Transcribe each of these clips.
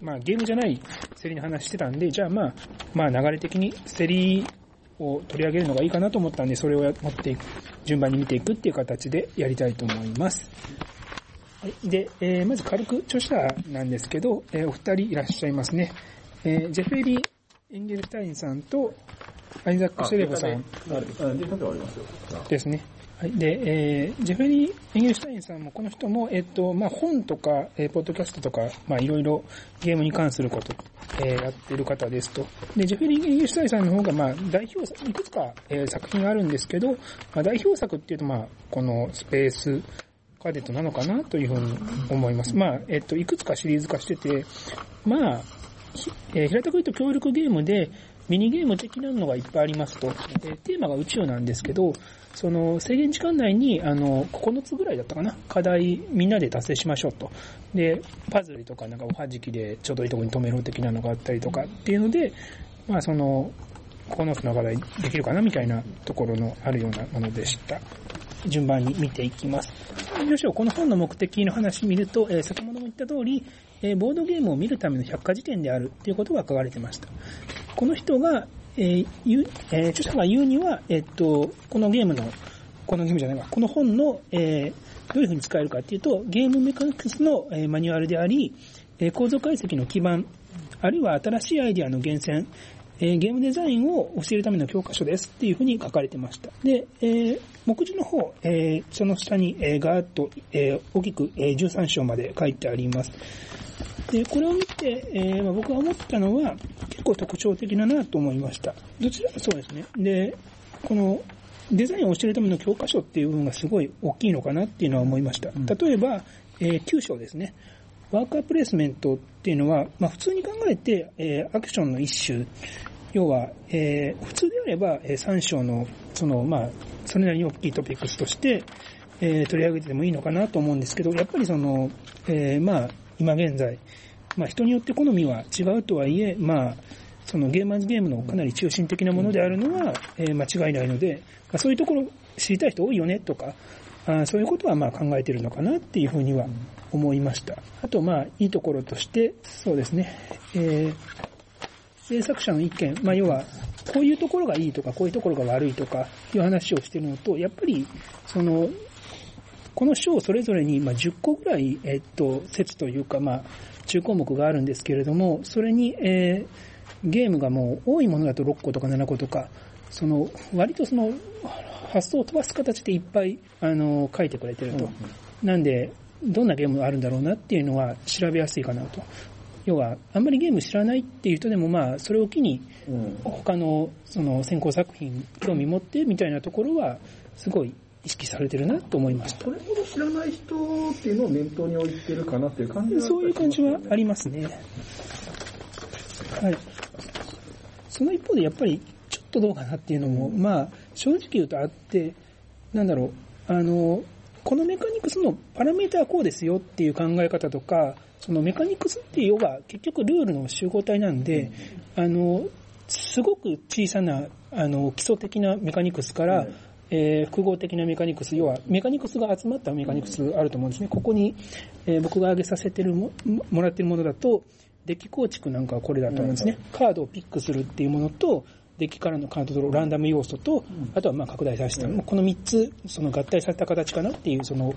まあゲームじゃない競りの話してたんで、じゃあまあ、まあ流れ的に競りを取り上げるのがいいかなと思ったんで、それをや持っていく、順番に見ていくっていう形でやりたいと思います。はい。で、えー、まず軽く著者なんですけど、えーお二人いらっしゃいますね。えー、ジェフェリー・エンゲルシュタインさんと、アイザック・シェレボさん。ですね。はい。で、えー、ジェフェリー・エンゲルシュタインさんも、この人も、えっと、まあ、本とか、えーポッドキャストとか、まあ、いろいろゲームに関すること、えーやってる方ですと。で、ジェフェリー・エンゲルシュタインさんの方が、まあ、代表、いくつか、えー作品があるんですけど、まあ、代表作っていうと、まあ、このスペース、カデットなのかなというふうに思います。まあ、えっと、いくつかシリーズ化してて、まあ、えー平たく言うと協力ゲームで、ミニゲーム的なのがいっぱいありますと。えテーマが宇宙なんですけど、その制限時間内に、あの、9つぐらいだったかな課題みんなで達成しましょうと。で、パズルとかなんかおはじきでちょうどいいとこに止めろ的なのがあったりとかっていうので、まあその、9つの課題できるかなみたいなところのあるようなものでした。順番に見ていきます。よしょ、この本の目的の話見ると、えー先ほども言った通り、えーボードゲームを見るための百科事典であるということが書かれてました。この人が、えー言うえー著者が言うには、えっと、このゲームの、このゲームじゃないわ、この本の、えーどういうふうに使えるかっていうと、ゲームメカニクスの、えーマニュアルであり、えー構造解析の基盤、あるいは新しいアイデアの源泉、えーゲームデザインを教えるための教科書ですっていうふうに書かれてました。で、えー目次の方、えーその下に、えーガーッと、えー大きく、えー13章まで書いてあります。で、これを見て、えーまあ、僕が思ったのは、結構特徴的だなと思いました。どちらもそうですね。で、この、デザインを教えるための教科書っていう部分がすごい大きいのかなっていうのは思いました。例えば、えー9章ですね。ワーカープレイスメントっていうのは、まあ普通に考えて、えーアクションの一種、要は、えー普通であれば、え3章の、その、まあ、それなりに大きいトピックスとして、えー取り上げててもいいのかなと思うんですけど、やっぱりその、えーまあ、今現在、まあ人によって好みは違うとはいえ、まあ、そのゲーマーズゲームのかなり中心的なものであるのは、えー間違いないので、まあ、そういうところ知りたい人多いよねとか、あーそういうことはまあ考えてるのかなっていうふうには思いました。あとまあいいところとして、そうですね、えー制作者の意見、まあ要は、こういうところがいいとか、こういうところが悪いとか、いう話をしてるのと、やっぱり、その、この章それぞれに、まあ、10個ぐらい、えっと、説というか、まあ、中項目があるんですけれども、それに、えーゲームがもう多いものだと6個とか7個とか、その、割とその、発想を飛ばす形でいっぱい、あの、書いてくれてると。なんで、どんなゲームがあるんだろうなっていうのは調べやすいかなと。要は、あんまりゲーム知らないっていう人でも、まあ、それを機に、うん。他の、その、先行作品、興味持ってみたいなところは、すごい意識されてるなと思いました。それほど知らない人っていうのを念頭に置いてるかなっていう感じはそういう感じはありますね。はい。その一方でやっぱりちょっとどうかなっていうのも、まあ、正直言うとあって、なんだろう、あの、このメカニクスのパラメータはこうですよっていう考え方とか、そのメカニクスっていうのが結局ルールの集合体なんで、あの、すごく小さな、あの、基礎的なメカニクスから、うんえー複合的なメカニクス、要はメカニクスが集まったメカニクスあると思うんですね。ここに、えー僕が挙げさせてるも、もらってるものだと、デッキ構築なんかはこれだと思うんですね。カードをピックするっていうものと、デッキからのカードとランダム要素と、あとはまあ拡大させた。うこの3つ、その合体された形かなっていう、その、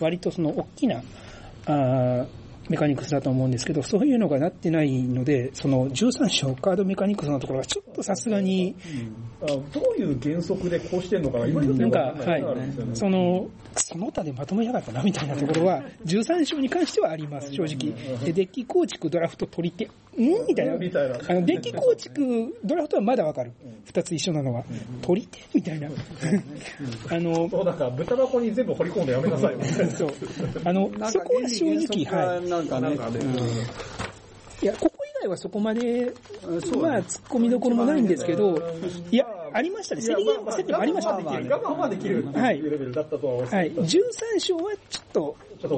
割とその大きな、あーメカニクスだと思うんですけど、そういうのがなってないので、その13章カードメカニクスのところはちょっとさすがに、あどういう原則でこうしてんのかな今なんか、はい、その、その他でまとめやがったなみたいなところは、13章に関してはあります、正直。で、デッキ構築、ドラフト、取り手、ん？みたいな。みたいなあの、デッキ構築、ドラフトはまだわかる。二つ一緒なのは。取り手？みたいな。あの、そう、なんか、豚箱に全部掘り込んでやめなさい。そう。あの、そこは正直、はい。なんかね、なんかね、いや、ここ以外はそこまで、まあ、突っ込みどころもないんですけど、いや、ありましたね。セリゲームはセリゲームありましたね。我慢はできるっていうレベルだったとはい。けど13章はちょっと、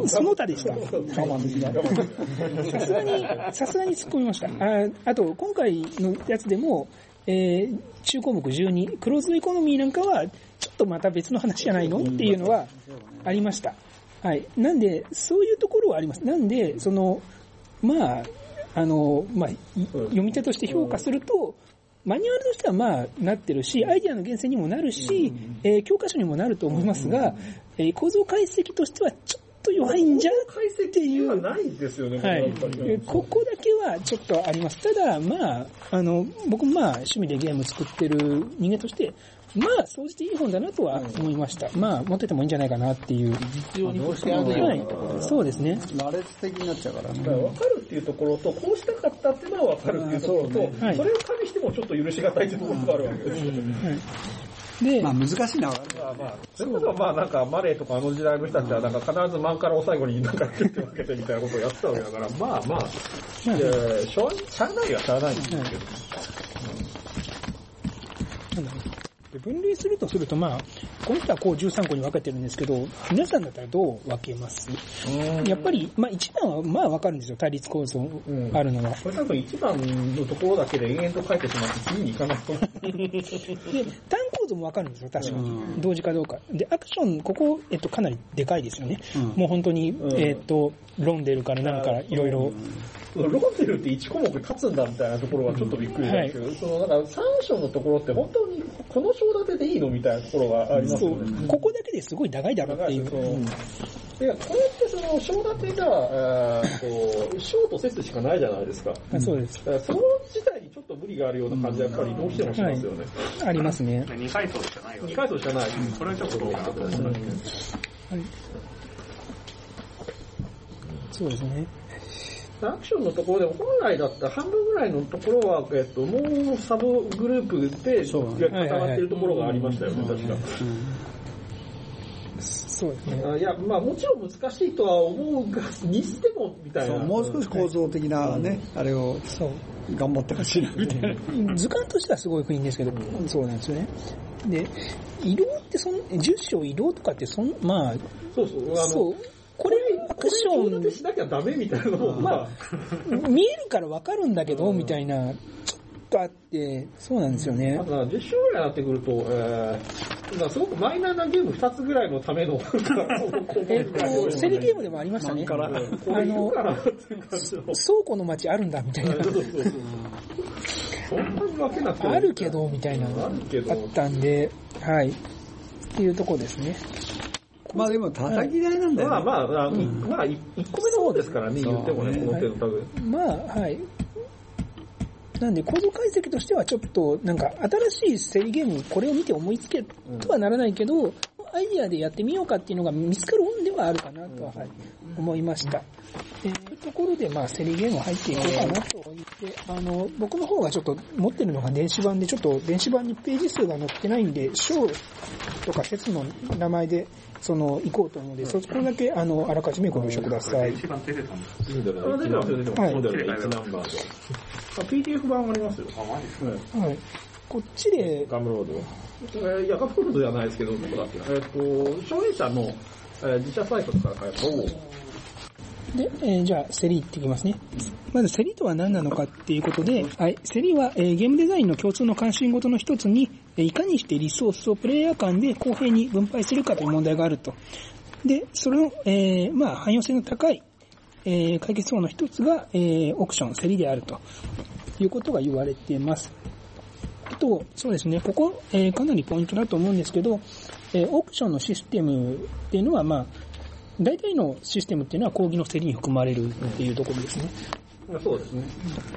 その他でした。我慢できない。さすがに、さすがに突っ込みました。ああと、今回のやつでも、えー、中項目12、クローズドエコノミーなんかは、ちょっとまた別の話じゃないの？っていうのはありました。はい。なんで、そういうところはあります。なんで、その、まあ、あの、まあ、い読み手として評価すると、マニュアルとしてはまあなってるし、アイディアの源泉にもなるし、えー教科書にもなると思いますが、えー構造解析としてはちょっと弱いんじゃ解析ではないですよね、はいここだけはちょっとあります。ただ、まあ、あの、僕もまあ、趣味でゲーム作ってる人間として、まあ、総じていい本だなとは思いました。まあ、持っててもいいんじゃないかなっていう。必要に越してあるようはなところい。そうですね。羅列的になっちゃうからだからね。分かるっていうところと、こうしたかったっていうのは分かるっていうところと、うんそうねはいそれを加味してもちょっと許しがたいっていうところがあるわけですよ。で、まあ難しいな。まあまあ、それこそまあなんかマレーとかあの時代の人たちはなんか必ず漫画を最後になんか手を分けてみたいなことをやってたわけだから、まあまあ、しょうしゃあないはしゃあないんですけど。なんだろうで分類するとすると、まあ、この人はこう13個に分けてるんですけど、皆さんだったらどう分けます？やっぱり、まあ一番はまあ分かるんですよ、対立構造あるのは。これ多分一番のところだけで延々と書いてしまって次に行かないと思う。で、単構造も分かるんですよ、確かに。同時かどうか。で、アクション、ここ、えっと、かなりでかいですよね。うんもう本当に、んえっと、ロンデルから何からいろいろ。ロンデルって1項目立つんだみたいなところはちょっとびっくりなんですけど、そのなんか3章のところって本当にこの章立てでいいのみたいなところがありますそうよね。。ここだけですごい長いだろうっていう。これってその章立てが、えーと章と節しかないじゃないですか。あそうです。その自体にちょっと無理があるような感じはやっぱりどうしてもしますよね。ありますね。2階層しかないわ2け回層しかない。これはちょっとどうかなと思いますね。そうですね。アクションのところでも本来だったら半分ぐらいのところは、えっと、もうサブグループでそう固まってるところがありましたよね、確か。そうですね。あいや、まあもちろん難しいとは思うが、にしても、みたいな。そうもう少し構造的なね、あれをそう。頑張ってほしいな、みたいな。図鑑としてはすごいいいんですけど、そうなんですよね。で、移動ってそん、10章移動とかってそん、まあ、そうそう、あの、そう。これ、アクシこれ、立てョしなきゃダメみたいなのも、まあ、ン、見えるからわかるんだけど、みたいな、ちょっとあって、そうなんですよねあ。とは10章ぐらいになってくると、えー、すごくマイナーなゲーム2つぐらいのための、えっと、セリゲームでもありましたね。こあの。倉庫の街あるんだ、みたいな。そうそうそうそんなに分けなくてもあるけど、みたいなあったんで、はい。っていうとこですね。まあでも叩き台なんだよね。まあまあ、あまあ、1個目の方ですからね、言ってもね、この手のタグ。まあ、はい。なんで、構造解析としてはちょっと、なんか、新しい競りゲーム、これを見て思いつけとはならないけど、アイディアでやってみようかっていうのが見つかる本ではあるかなとは、はい、思いました。えー、というところで、まあ、競りゲーム入っていこうかなと言って、あの、僕の方がちょっと持ってるのが電子版で、ちょっと電子版にページ数が載ってないんで、章とか説の名前で、その、行こうと思うので、そこだけ、あの、あらかじめご了承ください。一番出てたんです。いいんだよね。出てますよ、出てます。はいそうだよね、1ナンバーと。あ PDF 版ありますよ。あ、マジですかはい。こっちで、ガムロード。えーいや、ガムロードじゃないですけど、どこだっけな。えっ、と、消費者の、えー自社サイトから買えば、で、えーじゃあ、セリっていきますね。まず、セリとは何なのかっていうことで、はい、セリは、えーゲームデザインの共通の関心事の一つに、えーいかにしてリソースをプレイヤー間で公平に分配するかという問題があると。で、それの、えーまあ、汎用性の高い、えー解決法の一つが、えーオークション、セリであるということが言われています。あと、そうですね、ここ、えーかなりポイントだと思うんですけど、えーオークションのシステムっていうのは、まあ、大体のシステムっていうのは講義の競りに含まれるっていうところですね。そうですね。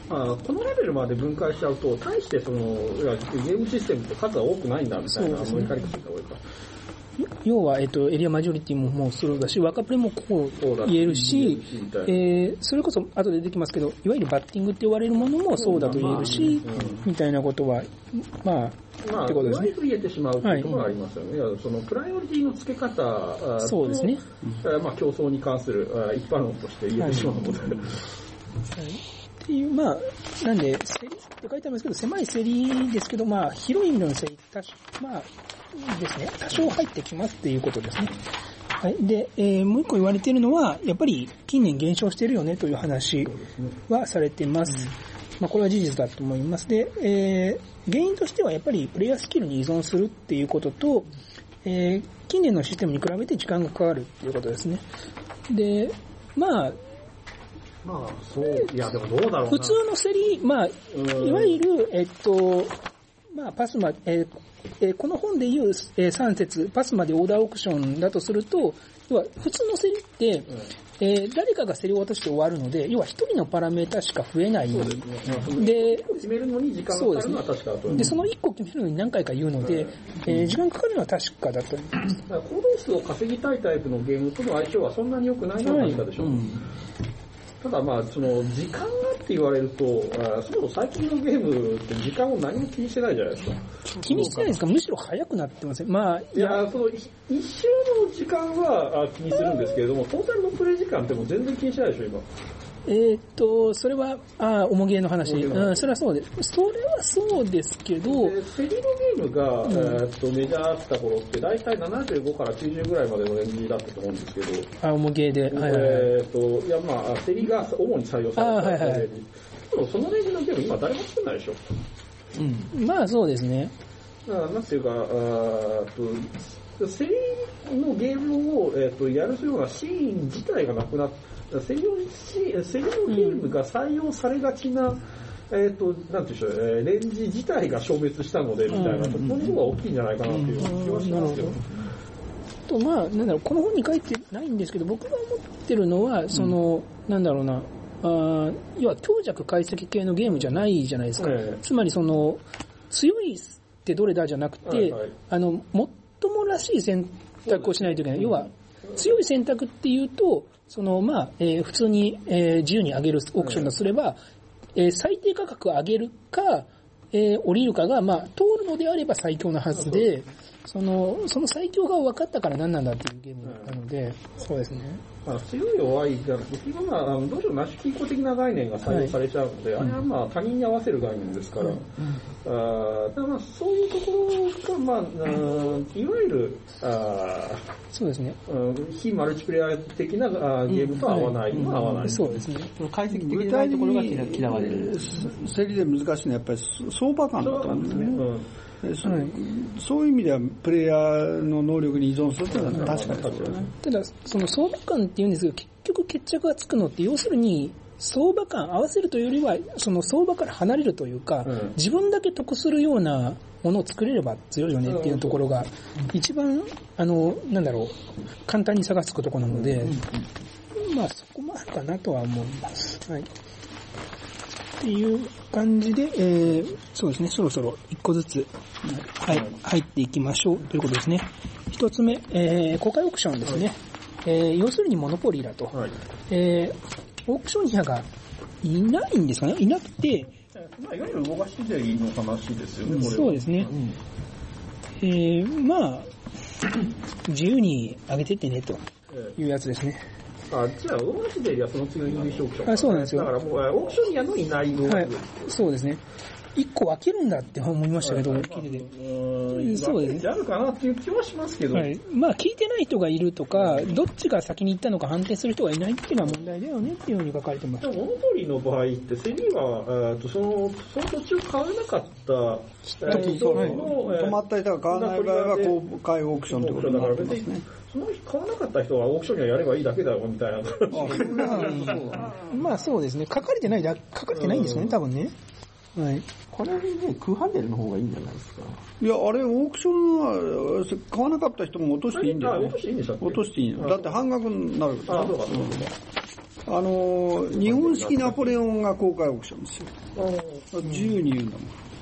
まあ、このレベルまで分解しちゃうと、大してその、いやゲームシステムって数は多くないんだみたいな。要は、えっと、エリアマジョリティももうそうだし、若プレもこう言えるし、えー、それこそ後で出てきますけど、いわゆるバッティングって言われるものもそうだと言えるし、みたいなことは、まあ、まあ、ってことですね言えてしまうっていうところがありますよね。いやそのプライオリティの付け方そうですね。えーまあ、競争に関するあ一般論として言えてしまうので、っていう、まあ、なんで、競りって書いてありますけど、狭い競りですけど、まあ、広い意味での競り、多少まあ、ですね、多少入ってきますっていうことですね。はい。で、えーもう一個言われているのは、やっぱり近年減少してるよねという話はされています。まあ、これは事実だと思います。で、えー原因としてはやっぱりプレイヤースキルに依存するっていうことと、えー近年のシステムに比べて時間がかかるっていうことですね。で、まあ、まあ、そう、いや、でもどうだろうな。普通の競り、まあ、うんいわゆる、えっと、まあ、パスマ、えーえーこの本でいう、えー3節、パスマでオーダーオークションだとすると、要は普通の競りって、えー誰かが競りを渡して終わるので、要は一人のパラメータしか増えない。そうですね。で、決めるのに時間がかかるのは確かだと思う。で、その1個決めるのに何回か言うので、えー時間かかるのは確かだと思います。だから行動数を稼ぎたいタイプのゲームとの相性はそんなに良くないなと言ったでしょ。ただまあ、その、時間がって言われると、あーそもそも最近のゲームって時間を何も気にしてないじゃないですか。気にしてないですか？むしろ早くなってません。まあ、いいや、その、い一周の時間はあ気にするんですけれども、トータルのプレイ時間ってもう全然気にしないでしょ、今。えーっと、それは、ああ、重げの話。重げの話うん、それはそうです。それはそうですけど、でセリのゲームが、えーっとメジャーだった頃って大体75から90ぐらいまでのレンジだったと思うんですけど、あ、重げで。はいはいはい。えーっと、いやまあ、セリが主に採用されあはいはい。でもそのレンジのゲーム今誰も作んないでしょ。まあそうですね。だからなんていうか、あーっと、セリのゲームを、えーっとやるようなシーン自体がなくなっセリのシーンセリのゲームが採用されがちな、えーっと、なんていうんでしょう、えーレンジ自体が消滅したので、みたいなところの方が大きいんじゃないかなっていう気はしますよ。と、まあ、なんだろう、この本に書いてないんですけど、僕が思ってるのは、その、なんだろうな、あー要は強弱解析系のゲームじゃないじゃないですか。ええ。つまりその、強いってどれだじゃなくて、はいはい。あの、もっともらしい選択をしないといけない。要は、強い選択っていうと、その、まあ、えー普通に、えー自由に上げるオークションだとすれば、えー。最低価格を上げるか、えー降りるかが、まあ、通るのであれば最強なはずで、その、その最強が分かったから何なんだっていうゲームなので、そうですね。まあ、強い弱いじゃなくて、結局まあ、あのどうしてもナシキーコ的な概念が採用されちゃうので、あれはまあ他人に合わせる概念ですから、あーだからまあそういうところが、まあ、うんいわゆる、あそうですね。ーうん非マルチプレイヤー的なあーゲームとは合わない。まあ合わない。そうですね。解析的な具体的ところがに嫌嫌われる。競りで難しいのはやっぱり相場感だと思うんですね。うんでそそういう意味ではプレイヤーの能力に依存するっていうのは確かにそうだね。ただ、その相場感って言うんですけど、結局決着がつくのって、要するに、相場感合わせるというよりは、その相場から離れるというか、うん自分だけ得するようなものを作れれば強いよねっていうところが、一番、あの、なんだろう、簡単に差がつくところなので、まあそこもあるかなとは思います。はい。っていう感じで、えー、そうですね、そろそろ一個ずつ、はい、入っていきましょうということですね。一つ目、えー、公開オークションですね。えー、要するにモノポリーだと。はい。えー、オークショニアがいないんですかね？いなくて、まあ、いわゆる動かしでいいの話ですよね、これは。そうですね。えー、まあ、自由に上げてってねとえいうやつですね。あ、じゃあ、動かしではその次のイングリッシュオークション。あそうなんですよだからもう、えーオークショニアのいない動はいそうですね。一個分けるんだって思いましたけど、聞いてて。うんそうですねあるかなっていう気はしますけど、はい。まあ、聞いてない人がいるとか、どっちが先に行ったのか判定する人がいないっていうのは問題だよねっていうふうに書かれてますで。も、モノポリーの場合って、セリは、えーとその、その途中買わなかった、えー人の、そうえー止まった人が買わない場合は公開オークションってことにだからなってますねその日買わなかった人はオークションにはやればいいだけだよ、みたいな。まあそうですね。書かれてないだ、書かれてないんですよね、多分ね。はい。これね、空ハンデルの方がいいんじゃないですか。いや、あれ、オークションは、買わなかった人も落としていいんだよ、あ、ね落と。していいんでしたっけ落としていいの。だって半額になるから。あ、そうか、そうか。あの、日本式ナポレオンが公開オークションですよ。自由に言うんだ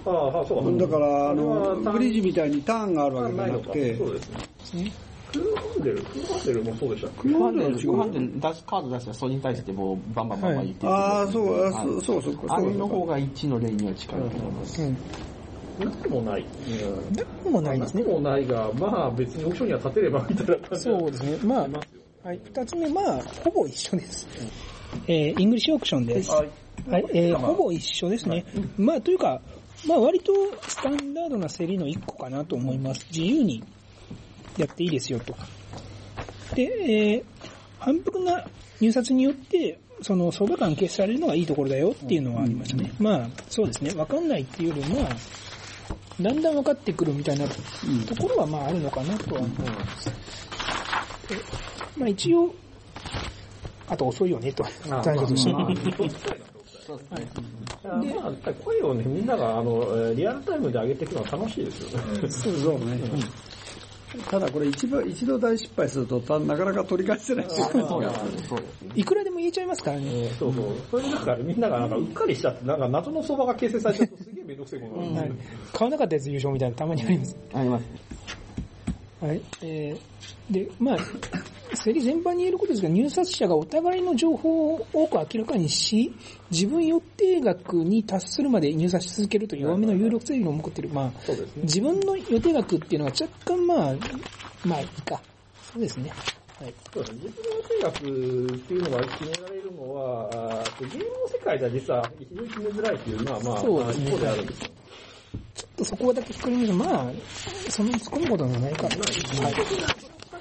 もああ、そうか。ん。だから、あの、ブリッジみたいにターンがあるわけじゃなくて、そうですね。クーハンデル、クーハンデルもそうでしたっけ？日空ハンデル、本では違う。空ハンデル出し、カード出したらそれに対してもうバンバンバンバン言ってる。ああ、そう、あはいそうそうそう。あれの方が1の例には近いと思います。うん。なくもない。うんなくもないですねなく。もないが、まあ別にオークションには立てればみたいな感じそうですね。まあ、はい。二つ目、まあ、ほぼ一緒です。えー、イングリッシュオークションです。はい。はい、えー、ほぼ一緒ですね。まあ、というか、まあ、割とスタンダードな競りの一個かなと思います。自由にやっていいですよと。で、えー、反復な入札によって、その相場感消されるのがいいところだよっていうのはありましたね。まあ、そうですね。わかんないっていうよりも、まあ、だんだん分かってくるみたいなところはまああるのかなとは思います。でまあ一応、あと遅いよね、と。あ残暑として。まあまあそうですね。まあ、やっぱり声をね、みんなが、あの、えーリアルタイムで上げていくのは楽しいですよね。そうね。ただこれ一度一度大失敗するとたなかなか取り返せないし。そうですそうですね。いくらでも言えちゃいますからね。えーそうそう。それでなんか、みんながなんかうっかりしちゃって、なんか謎の相場が形成されちゃうとすげえめんどくせえことになはいる。買わなかったやつ優勝みたいなのたまにあります。あります。はい。えー、で、まあ、競り全般に言えることですが、入札者がお互いの情報を多く明らかにし、自分予定額に達するまで入札し続けるという弱めの有力整理を持っている。まあ、ね。自分の予定額っていうのが若干まあ、まあいいか。そうですね。はい。そうですね。自分の予定額っていうのが決められるのは、ゲームの世界では実は非常に決めづらいっていうのは、まあ、そうですね。一方であるんですよ。ちょっとそこはだけ光りますまあ、そんなに突っ込むことはないか。はい。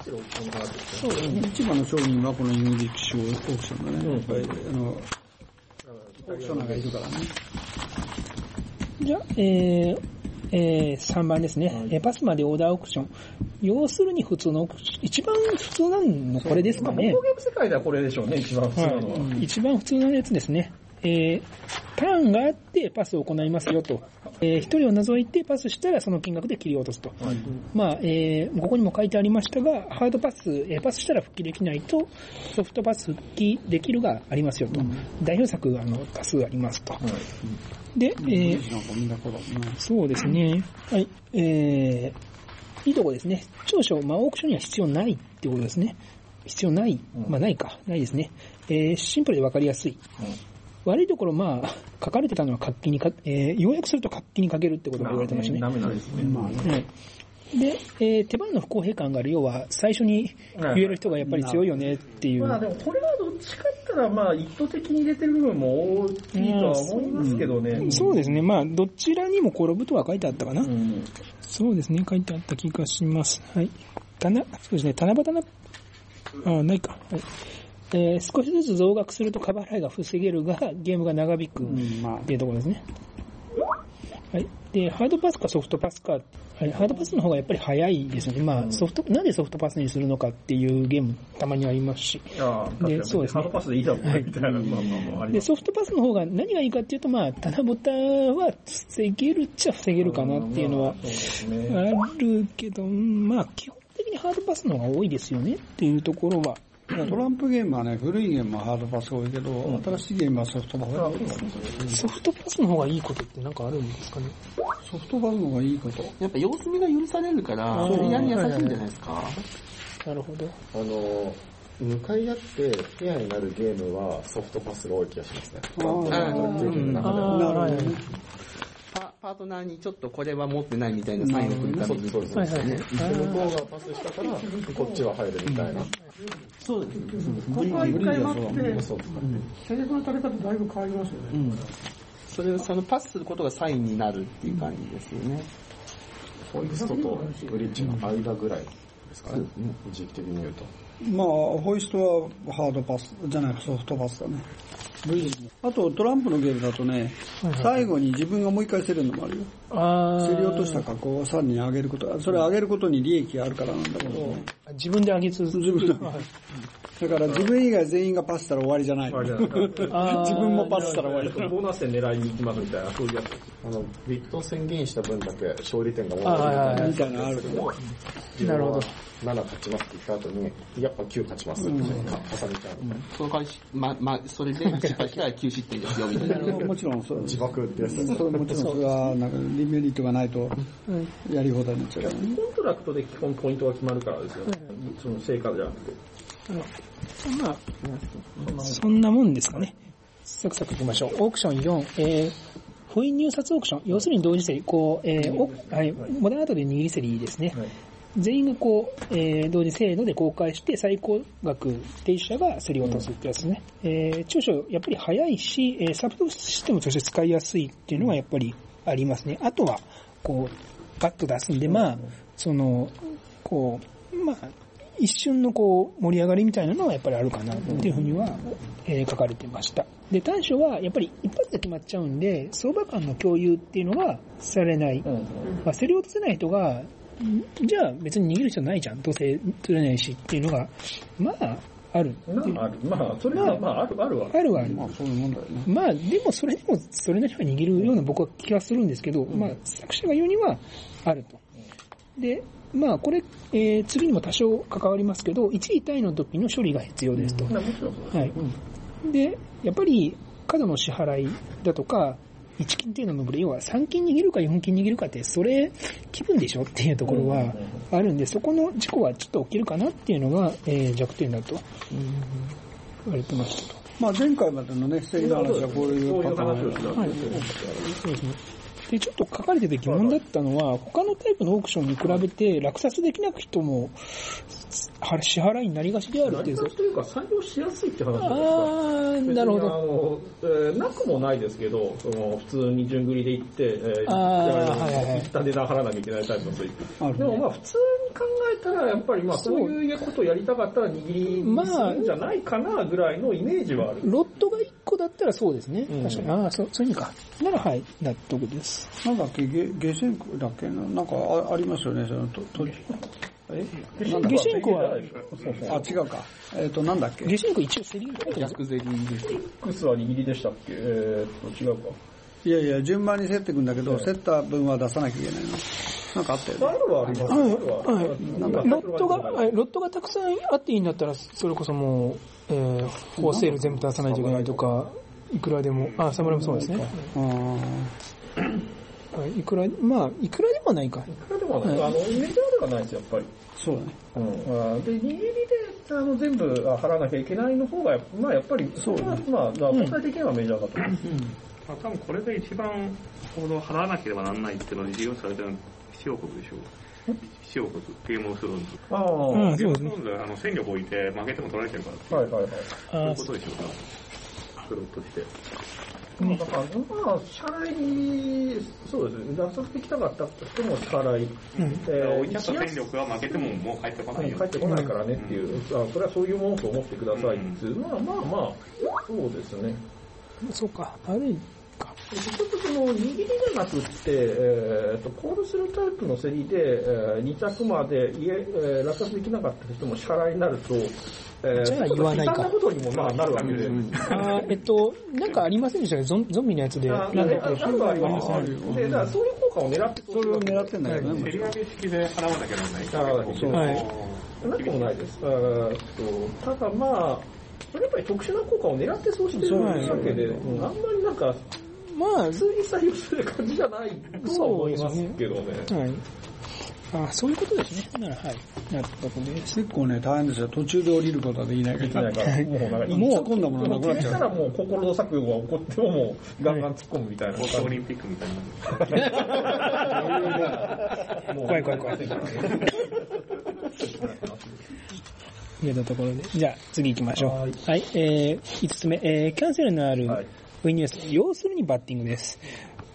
そうですね。一番の商人はこのイングリッシュオークションだね。やっぱり、あの、オークショナーがいるからね。じゃあ、えー、えー、3番ですね、えーパスまでオーダーオークション。要するに普通のオークション、一番普通なのこれですかねまあ。ゲーム世界ではこれでしょうね、一番普通なのは。はい、一番普通のやつですね。えー、ターンがあってパスを行いますよと。えー、一人を除いてパスしたらその金額で切り落とすと。まあ、えー、ここにも書いてありましたが、ハードパス、えーパスしたら復帰できないと、ソフトパス復帰できるがありますよと。代表作があの多数ありますと。で、えー。そうですね。はい。えー、いいとこですね。長所、まあ、オークションには必要ないってことですね。必要ない。まあ、ないか。ないですね。えー、シンプルでわかりやすい。悪いところ、まあ、書かれてたのは活気にか、えー、要約すると活気にかけるってことが言われてましたね。ダメなんですね。まあね。はい。で、えー、手番の不公平感がある。要は、最初に言える人がやっぱり強いよねっていう。まあでもこれはどっちかって言ったらまあ意図的に入れてる部分も大きいとは思いますけどね。そうですね。まあ、どちらにも転ぶとは書いてあったかな。うん。そうですね、書いてあった気がします。はい。たな、そうですね、七夕な、あ、ないか。はい。えー少しずつ増額すると過払いが防げるが、ゲームが長引くっていうところですね。はい。で、ハードパスかソフトパスか、はい、ハードパスの方がやっぱり早いですよね。まあ、ソフト、なんでソフトパスにするのかっていうゲームたまにありますし。ああ、確かに。そうですねハードパスでいいだろうねみたいな、まあまあまあありで。ソフトパスの方が何がいいかっていうと、まあ、棚ぼたは防げるっちゃ防げるかなっていうのは。あるけど、まあ、基本的にハードパスの方が多いですよねっていうところは。トランプゲームはね、古いゲームはハードパスが多いけど、新しいゲームはソフトパスが多い。ソフトパスの方がいいことってなんかあるんですかね？ソフトパスの方がいいこと。やっぱ様子見が許されるから、プレイヤーに優しいんじゃないですか？なるほど。あの、向かい合ってペアになるゲームはソフトパスが多い気がしますね。トランプのゲームの中では。パートナーにちょっとこれは持って。ないみたいなサインを送るために。そうです、はいはいはい。向こうがパスしたから、こっちは入るみたいな。そうです。ここは一回待って、そうですね。戦略の垂れ方だいぶ変わりますよね。それそのパスすることがサインになるっていう感じですよね。ホイストとブリッジの間ぐらいですかね。時期的に言うと。まあ、ホイストはハードパスじゃないソフトパスだね。あと、トランプのゲームだとね、最後に自分がもう一回競るのもあるよ。あ競り落とした格好をさらに上げること。それ上げることに利益があるからなんだけどね。自分で上げ続け自分で。だから自分以外全員がパスしたら終わりじゃない。ない 自分もパスしたら終わりだ。ボーナス点狙いに行きますみたいな、そういうやつ。あの、ビットを宣言した分だけ勝利点が多いあはいはいはいみたいなのあるけど。なるほど。7勝ちますって言った後に、やっぱ9勝ちますって重ねちゃう。その代わま、ま、それで失敗したら9失点ですよ、みたいな。もちろんそう自爆ってやつです。それもちろんそれはなんかリメリットがないとやり放題になっちゃう。コントラクトで基本ポイントが決まるからですよ。その成果じゃなくて。まあ、そんなもんですかね。サクサクいきましょう。オークション4、えー、封印入札オークション。要するに同時競り。こう、えー、おはい、モダンアートで握り競りですね。全員がこう、えー、同時せーので公開して最高額提示者が競り落とすってやつですね。えー、長所やっぱり早いし、えー、サブシステムとして使いやすいっていうのがやっぱりありますね。あとは、こう、パッと出すんで、まあ、その、こう、まあ、一瞬のこう盛り上がりみたいなのはやっぱりあるかなっていうふうには、えー書かれてました。で、短所はやっぱり一発で決まっちゃうんで、相場感の共有っていうのがされない。まあ、競り落とせない人が、んじゃあ別に逃げる必要ないじゃん。どうせ釣れないしっていうのが、まあ、ある。なある。まあ、それは、まあ、ある、あるわ。あるはある。まあそういうもんだよね。まあ、でもそれでも、それなりは握るような僕は気がするんですけど、まあ、作者が言うには、あると。で、まあ、これ、えー次にも多少関わりますけど、1位タイの時の処理が必要ですと。まあもちろんそうです。はい。で、やっぱり、過度の支払いだとか、1金っていうのも、要は3金握るか4金握るかって、それ、気分でしょっていうところはあるんで、そこの事故はちょっと起きるかなっていうのが、えー弱点だと言われてましたと。まあ前回までのね、競りの話はこういうパターンそうはいそうですね。で、ちょっと書かれてて疑問だったのは、他のタイプのオークションに比べて落札できなく人も、は支払いになりがちであるっていう。というか、採用しやすいって話あじゃないですか。ー、なるほど。あの、えーなくもないですけど、その普通に順繰りで行って、えーあはいはいはい一旦値段払わなきゃいけないタイプのスイあるねでもまあ普通に考えたら、やっぱりまあそういうことをやりたかったら握りにするんじゃないかなぐらいのイメージはある。ロットが1個だったらそうですね。ん確かに。ああ、そう、そういう意味か。ならはい、納得です。なんだっけ、ゲゲシェンクだっけななんかあありますよね、そのと、とえ？なんだっゲシェンコは、けあ、違うか。えっ、と、なんだっけ？ゲシェンコ一応セリフ書いてます逆ゼリーで。X は握りでしたっけ？えーっと、違うか。いやいや、順番に競っていくんだけど、競った分は出さなきゃいけないの。なんかあったよね。はあります。はいファイルははいなん。かロットが、はいロットがたくさんあっていいんだったら、それこそもう、えー、フォーセール全部出さないといけないとか、いくらでも、あ、サムライもそうですね。あはい、いくら、まあ、いくらでもないか。でも、あの、メジャーではないです、やっぱり。ーそうだね。うん、で、握りであの全部あ払わなきゃいけないの方が、まあやっぱり、そうまあ、まあ、本体的にはメジャーだと思います。まあ、多分これで一番この払わなければならないっていうのに利用されてるのは必要国でしょう。必要国、ゲームオブスローンズ。ああ、そうですねあの戦力を置いて負けても取られてるから、いはいはい。そういあうことでしょうか。プロとして。まあ、だから、まあ、支払いに、そうですね、落札できたかったとしても支払い、え置いてあった戦力は負けてももう帰ってこないよ。帰ってこないからねっていう、あそれはそういうものと思ってくださいっていう。のは、まあまあ、そうですね。そうか、あるか。結局その握りじゃなくって、えー、とコールするタイプの競りで、えー、2着まで家、えー、落札できなかった人も支払いになると、えー、じゃあ言わないかちょっと悲惨なことにもまあなるわけで。あーえっと、なんかありませんでしたっけ？ゾンゾンビのやつで。あなんだっけあるはありますあで、だからそういう効果を狙ってそれを狙ってんだけどね。競り上げ式で払わなきゃならない。払わなきゃいけないはいなくもないです。えーっとただまあ、それやっぱり特殊な効果を狙ってそうしてるわけで、うんあんまりなんか、まあ、普通に採用する感じじゃないとは思いますけどね。はい。あそういうことですね。なら、はい。納得です。結構ね、大変ですよ。途中で降りることはできないから、もうなんか、もう突っ込んだものなくなっちゃうたらもう心の錯誤が起こってももうガンガン突っ込むみたいな。東京オリンピックみたいな。怖い怖い怖い。見えたところで。じゃあ、次行きましょう。ははいい。えー、5つ目。えー、キャンセルのあるはいウィニュース。要するにバッティングです。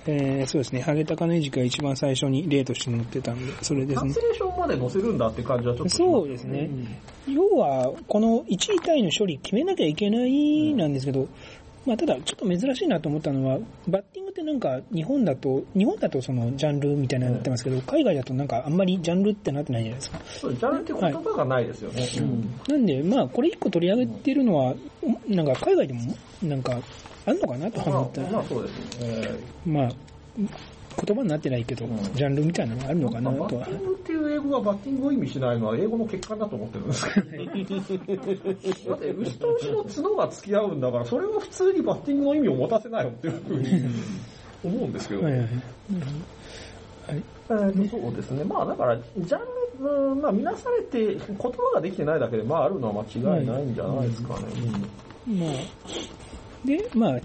えー、そうですね。ハゲタカの餌食が一番最初に例として載ってたんで、それですねカンセ。レーションまで載せるんだって感じはちょっとしますそうですね。要は、この1位タイの処理決めなきゃいけないなんですけど、まあ、ただ、ちょっと珍しいなと思ったのは、バッティングってなんか、日本だと、日本だとそのジャンルみたいなのになってますけど、海外だとなんかあんまりジャンルってなってないじゃないですか。そうジャンルって言葉がないですよね。なんで、まあ、これ一個取り上げてるのは、なんか海外でも、なんか、あんのかなと思ったまあ、まあそうですね。まあ、言葉になってないけど、ジャンルみたいなのがあるのかなとはバッテ。ィングっていう英語がバッティングを意味しないのは英語の欠陥だと思ってるんですけど。だって牛と牛の角が付き合うんだから、それは普通にバッティングの意味を持たせないよっていうふうに思うんですけど。はいはいはいえそうですね。まあだから、ジャンル、うんまあ見なされて、言葉ができてないだけで、まああるのは間違いないんじゃないですかね。まあ、で、まあ、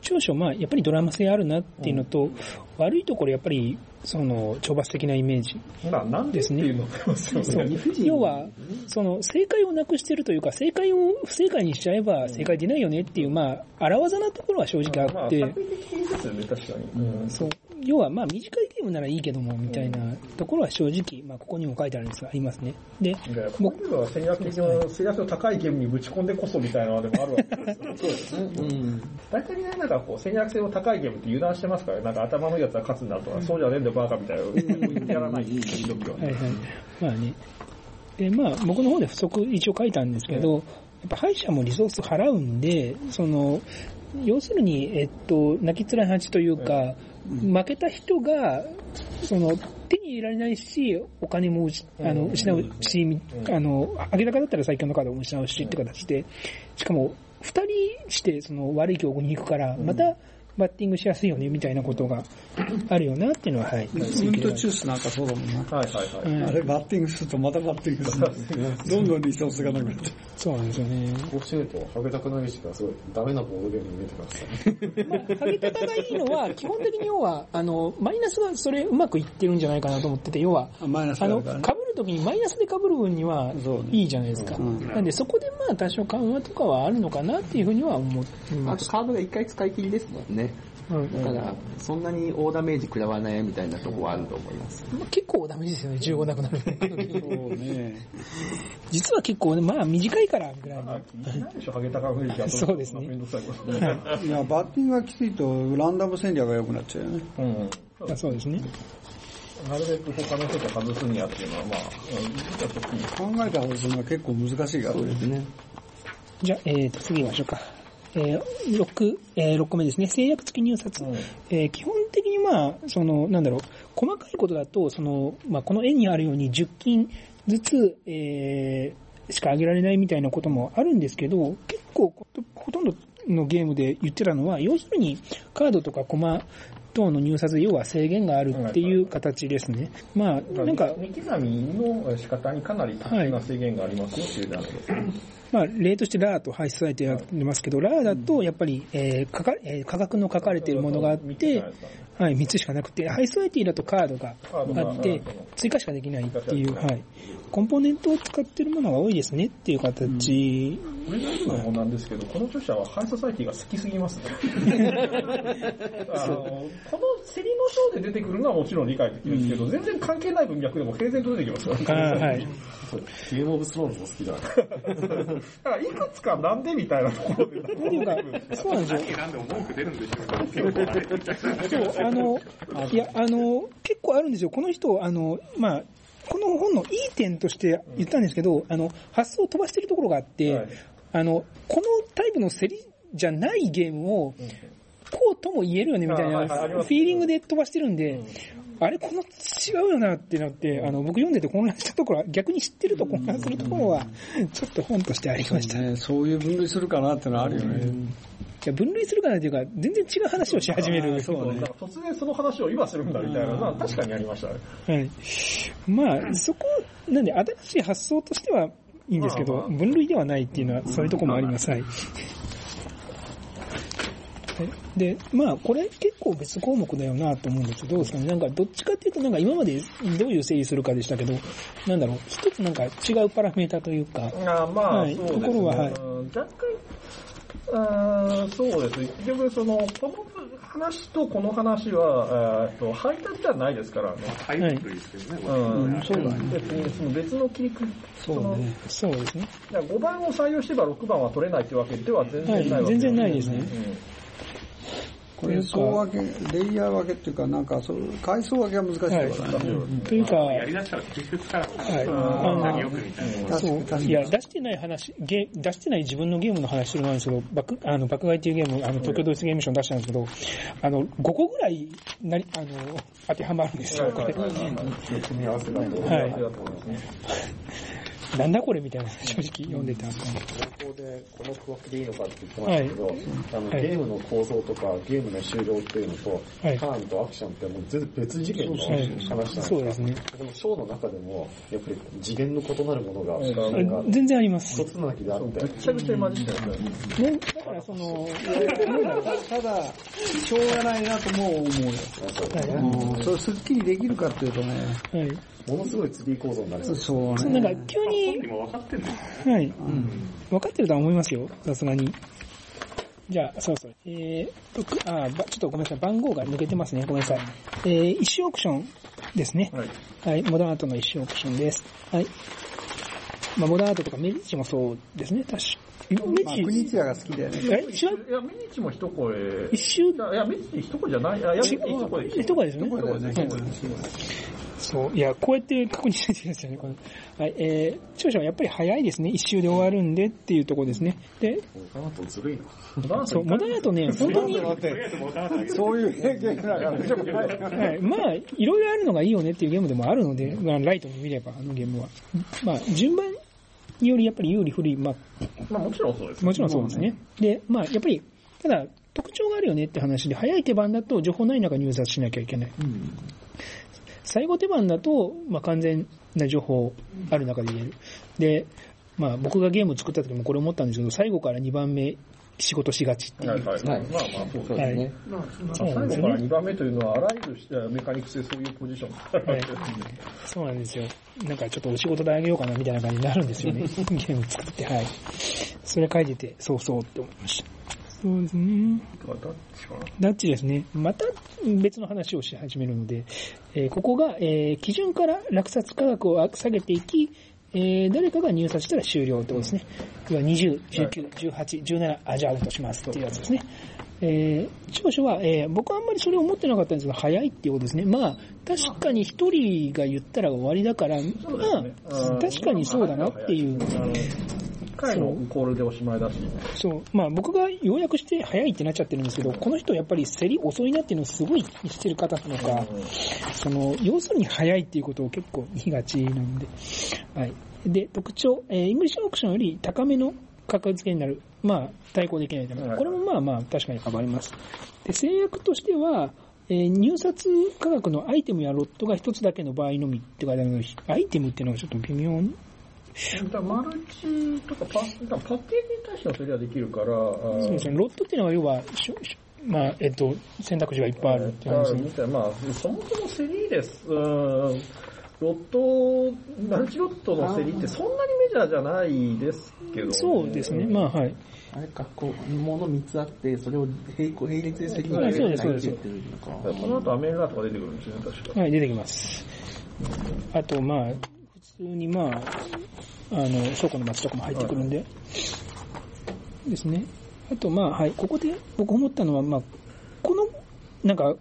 長所、まあ、やっぱりドラマ性あるなっていうのと、悪いところ、やっぱり、その、懲罰的なイメージ。まあなんでっていうのもありますね。要は、その、正解をなくしてるというか、正解を不正解にしちゃえば正解出ないよねっていう、まあ、荒技なところは正直あって、まあ、作為的ですよね、確かに。うんそう。要は、まあ、短いゲームならいいけども、みたいなところは正直、まあ、ここにも書いてあるんですが、ありますね。で、でこういうのは戦略的な、戦略の高いゲームにぶち込んでこそみたいなのでもあるわけですよ。そうですね。大体ね、なんかこう、戦略性の高いゲームって油断してますからね、なんか頭のいいやつは勝つんだとか、そうじゃねえんだよ、バカみたいな。やらないっていう時は。はいはい。まあね。で、まあ、僕の方で不足一応書いたんですけど、ぱ歯医者もリソース払うんで、その、要するに、えっと、泣きつらい話というか、負けた人が、その、手に入れられないし、お金もあの失うし、あの、上げ高だったら最強のカードを失うしって形で、しかも、二人してその悪い競合に行くから、またバッティングしやすいよねみたいなことが あるよなっていうのは、はい。ウントチュースなんかそうだもんな。はいはいはい。うんあれバッティングするとまたバッティングする。どんどんリソースがなくなって。そうなんですよね。こうしてると、ハゲタクのイシがすごいダメなボードゲームに見えてきました。ハゲタカがいいのは、基本的に要は、あの、マイナスがそれうまくいってるんじゃないかなと思ってて、要は、あマイナスあの、被るからね。るときにマイナスで被る分にはそうねいいじゃないですか。うんなんでそこでまあ多少緩和とかはあるのかなっていうふうには思ってあます。とカードが一回使い切りですもんね。うんだから、そんなに大ダメージ食らわないみたいなとこはあると思います。まあ結構ダメですよね、15なくなる。そうね。実は結構ね、まあ短いからぐらいの。あ、気になるでしょ、ハゲタカフリー そうですねいや、バッティングがきついとランダム戦略が良くなっちゃうよね。うん。あそうですね。なるべく他の人と外すにはっていうのは、まあ、考えた方がするのは結構難しいからね。ね。じゃあ、えーと、次行きましょうか。えー、6、えー、6個目ですね。制約付き入札。うんえー基本的にまあ、その、なんだろう、細かいことだと、その、まあ、この絵にあるように10金ずつ、えー、しか上げられないみたいなこともあるんですけど、結構、ほとんどのゲームで言ってたのは、要するに、カードとかコマ等の入札、要は制限があるっていう形ですね。まあ、なんか、見刻みの仕方にかなり特殊な制限がありますよっていうジャンルですね。まあ、例としてラーと排出されてやってますけど、ラーだとやっぱり、えー、かかえー価格の書かれているものがあって、はい、3つしかなくて、ハイソサイティだとカードがあってうん、追加しかできないっていう、はい。コンポーネントを使ってるものが多いですねっていう形。これのもなんですけど、この著者はハイソサイティが好きすぎますね。あのこの競りの章で出てくるのはもちろん理解できるんですけど、全然関係ない文脈でも平然と出てきますかあら。ーはい。ゲームオブスローンズも好きだな。だからいくつかなんでみたいなところで。そうなんですよ。何でも文句出るんでしょう。そう、あの、いや、あの、結構あるんですよ。この人、あの、まあ、この本のいい点として言ったんですけど、あの、発想を飛ばしてるところがあって、はいあの、このタイプの競りじゃないゲームを、こうとも言えるよねみたいな、フィーリングで飛ばしてるんで、あれ、この違うよなってなって、あの、僕読んでて混乱したところは、逆に知ってると混乱するところは、ちょっと本としてありました。いね、そういう分類するかなってのはあるよね。や分類するかなっていうか、全然違う話をし始める。そうねなんか突然その話を今するんだみたいなのは確かにありましたね。はい。まあ、そこ、なんで、新しい発想としてはいいんですけど、分類ではないっていうのは、そういうところもあります。はい。で、まあ、これ結構別項目だよなと思うんですけど、どうですかね。なんか、どっちかっていうと、なんか今までどういう整理するかでしたけど、なんだろう、一つなんか違うパラメータというか、あまあ、はいそうですね。ところははいうん若干、そうですね。結局、その、この話とこの話は、えーっと、配達ではないですからね。タイプですけどね、うん、そうだねその別の切り口、そうね。そうですね。だから5番を採用してば6番は取れないってわけでは全然ないわけはい全然ないですねこれ、層分け、レイヤー分けっていうか、なんか、そう階層分けが難しいからね。というか、やりだしたら結局から、はい何よくみたいな。そう確かにいや、出してない話、ゲ出してない自分のゲームの話する前ですけど、爆、あの、爆買いっていうゲーム、あの、東京ドイツゲームション出したんですけど、あの、5個ぐらい、なり、あの、当てはまるんですよ、これ。はい。なんだこれみたいな、正直読んでたんですここでこの区分けでいいのかって言ってましたけど、あのはいゲームの構造とかゲームの終了っていうのと、はいターンとアクションってもう全然別次元の話はいなんですか、そうですね。でもショーの中でもやっぱり次元の異なるものが、うんなんか全然あります。一つなきであって、ぐっちゃぐちゃに混じってるんですよ。ね、だからその、ただ、しょうがないなとも思うよ。それすっきりできるかっていうとね、い。はい。ものすごいツリー構造になりそうです。そうそうなんね。か急に、今分かってんの？はい。分かってるとは思いますよ、さすがに。じゃあ、そうそう。えーあばちょっとごめんなさい、番号が抜けてますね。ごめんなさい。えー、一種オークションですね。はい。はい、モダンアートの一種オークションです。はい。まあ、モダンアートとかメディチもそうですね、確か。メまあ、ディ国津屋が好きだよね。チ、え、違う？いや、ミニチも一声。一周？いや、いやミニチ一声じゃない。あいや、違一声一声ですね。一声ですね。そう。いや、こうやって確認してるんですよね。このはい。えー、長所はやっぱり早いですね。一周で終わるんでっていうところですね。で、モダンアートずるいな。そう、モダンアートね、本当に、待って、そういうゲームだから、ちょっとはいはい、まあ、いろいろあるのがいいよねっていうゲームでもあるので、まあ、ライトに見れば、あのゲームは。まあ、順番によりやっぱり有利不利、まあ、まあもちろんそうです。もちろんそうですね。で、まあ、やっぱり、ただ、特徴があるよねって話で、早い手番だと情報ない中に入札しなきゃいけない。最後手番だと、まあ、完全な情報ある中で言える。で、まあ、僕がゲームを作った時もこれ思ったんですけど、最後から2番目仕事しがちっていう。はいはい。まあまあそうですね。はい。最後から2番目というのは、あらゆるメカニクスでそういうポジションがあるわけですね。そうなんですよ。なんかちょっとお仕事であげようかなみたいな感じになるんですよね。ゲーム作って、はい。それ書いてて、そうそうって思いました。そうですね。ダッチかな。ダッチですね。また別の話をし始めるので、えーここが、えー基準から落札価格を下げていき、えー誰かが入札したら終了ってことですね。要は20、19、18、17、あ、じゃあアウトしますっていうやつですね。えー長所は、えー僕はあんまりそれを思ってなかったんですけど、早いっていうことですね。まあ、確かに一人が言ったら終わりだから、まあ、確かにそうだなっていう。あの、1回のコールでおしまいだし。そう。まあ僕が要約して早いってなっちゃってるんですけど、この人やっぱり競り遅いなっていうのをすごいしてる方なのか、その、要するに早いっていうことを結構言いがちなので、はい。で、特徴、えーイングリッシュオークションより高めの価格付けになる。まあ、対抗できないため。これもまあまあ、確かに変わります。で、制約としては、えー入札価格のアイテムやロットが一つだけの場合のみって書いてあるので、アイテムっていうのがちょっと微妙にだマルチとかパだパッケージに対してのそれはできるから、そうですね。ロットっていうのは要は、まあ、えっと、選択肢がいっぱいあるっていう話みたいなまあ、そもそもセリーです。うんロット、マルチロットのセリってそんなにメジャーじゃないですけど、そうですね。まあ、はい。あれか、こう、もの3つあって、それを並行、並列で責任あそうですそうですって言ってるのか。この後アメーラとか出てくるんですよね、確か。はい、出てきます。あと、まあ、普通にまあ、あの、倉庫の町とかも入ってくるんで、ですね。あと、まあ、はい、ここで僕思ったのは、まあ、この、なんか、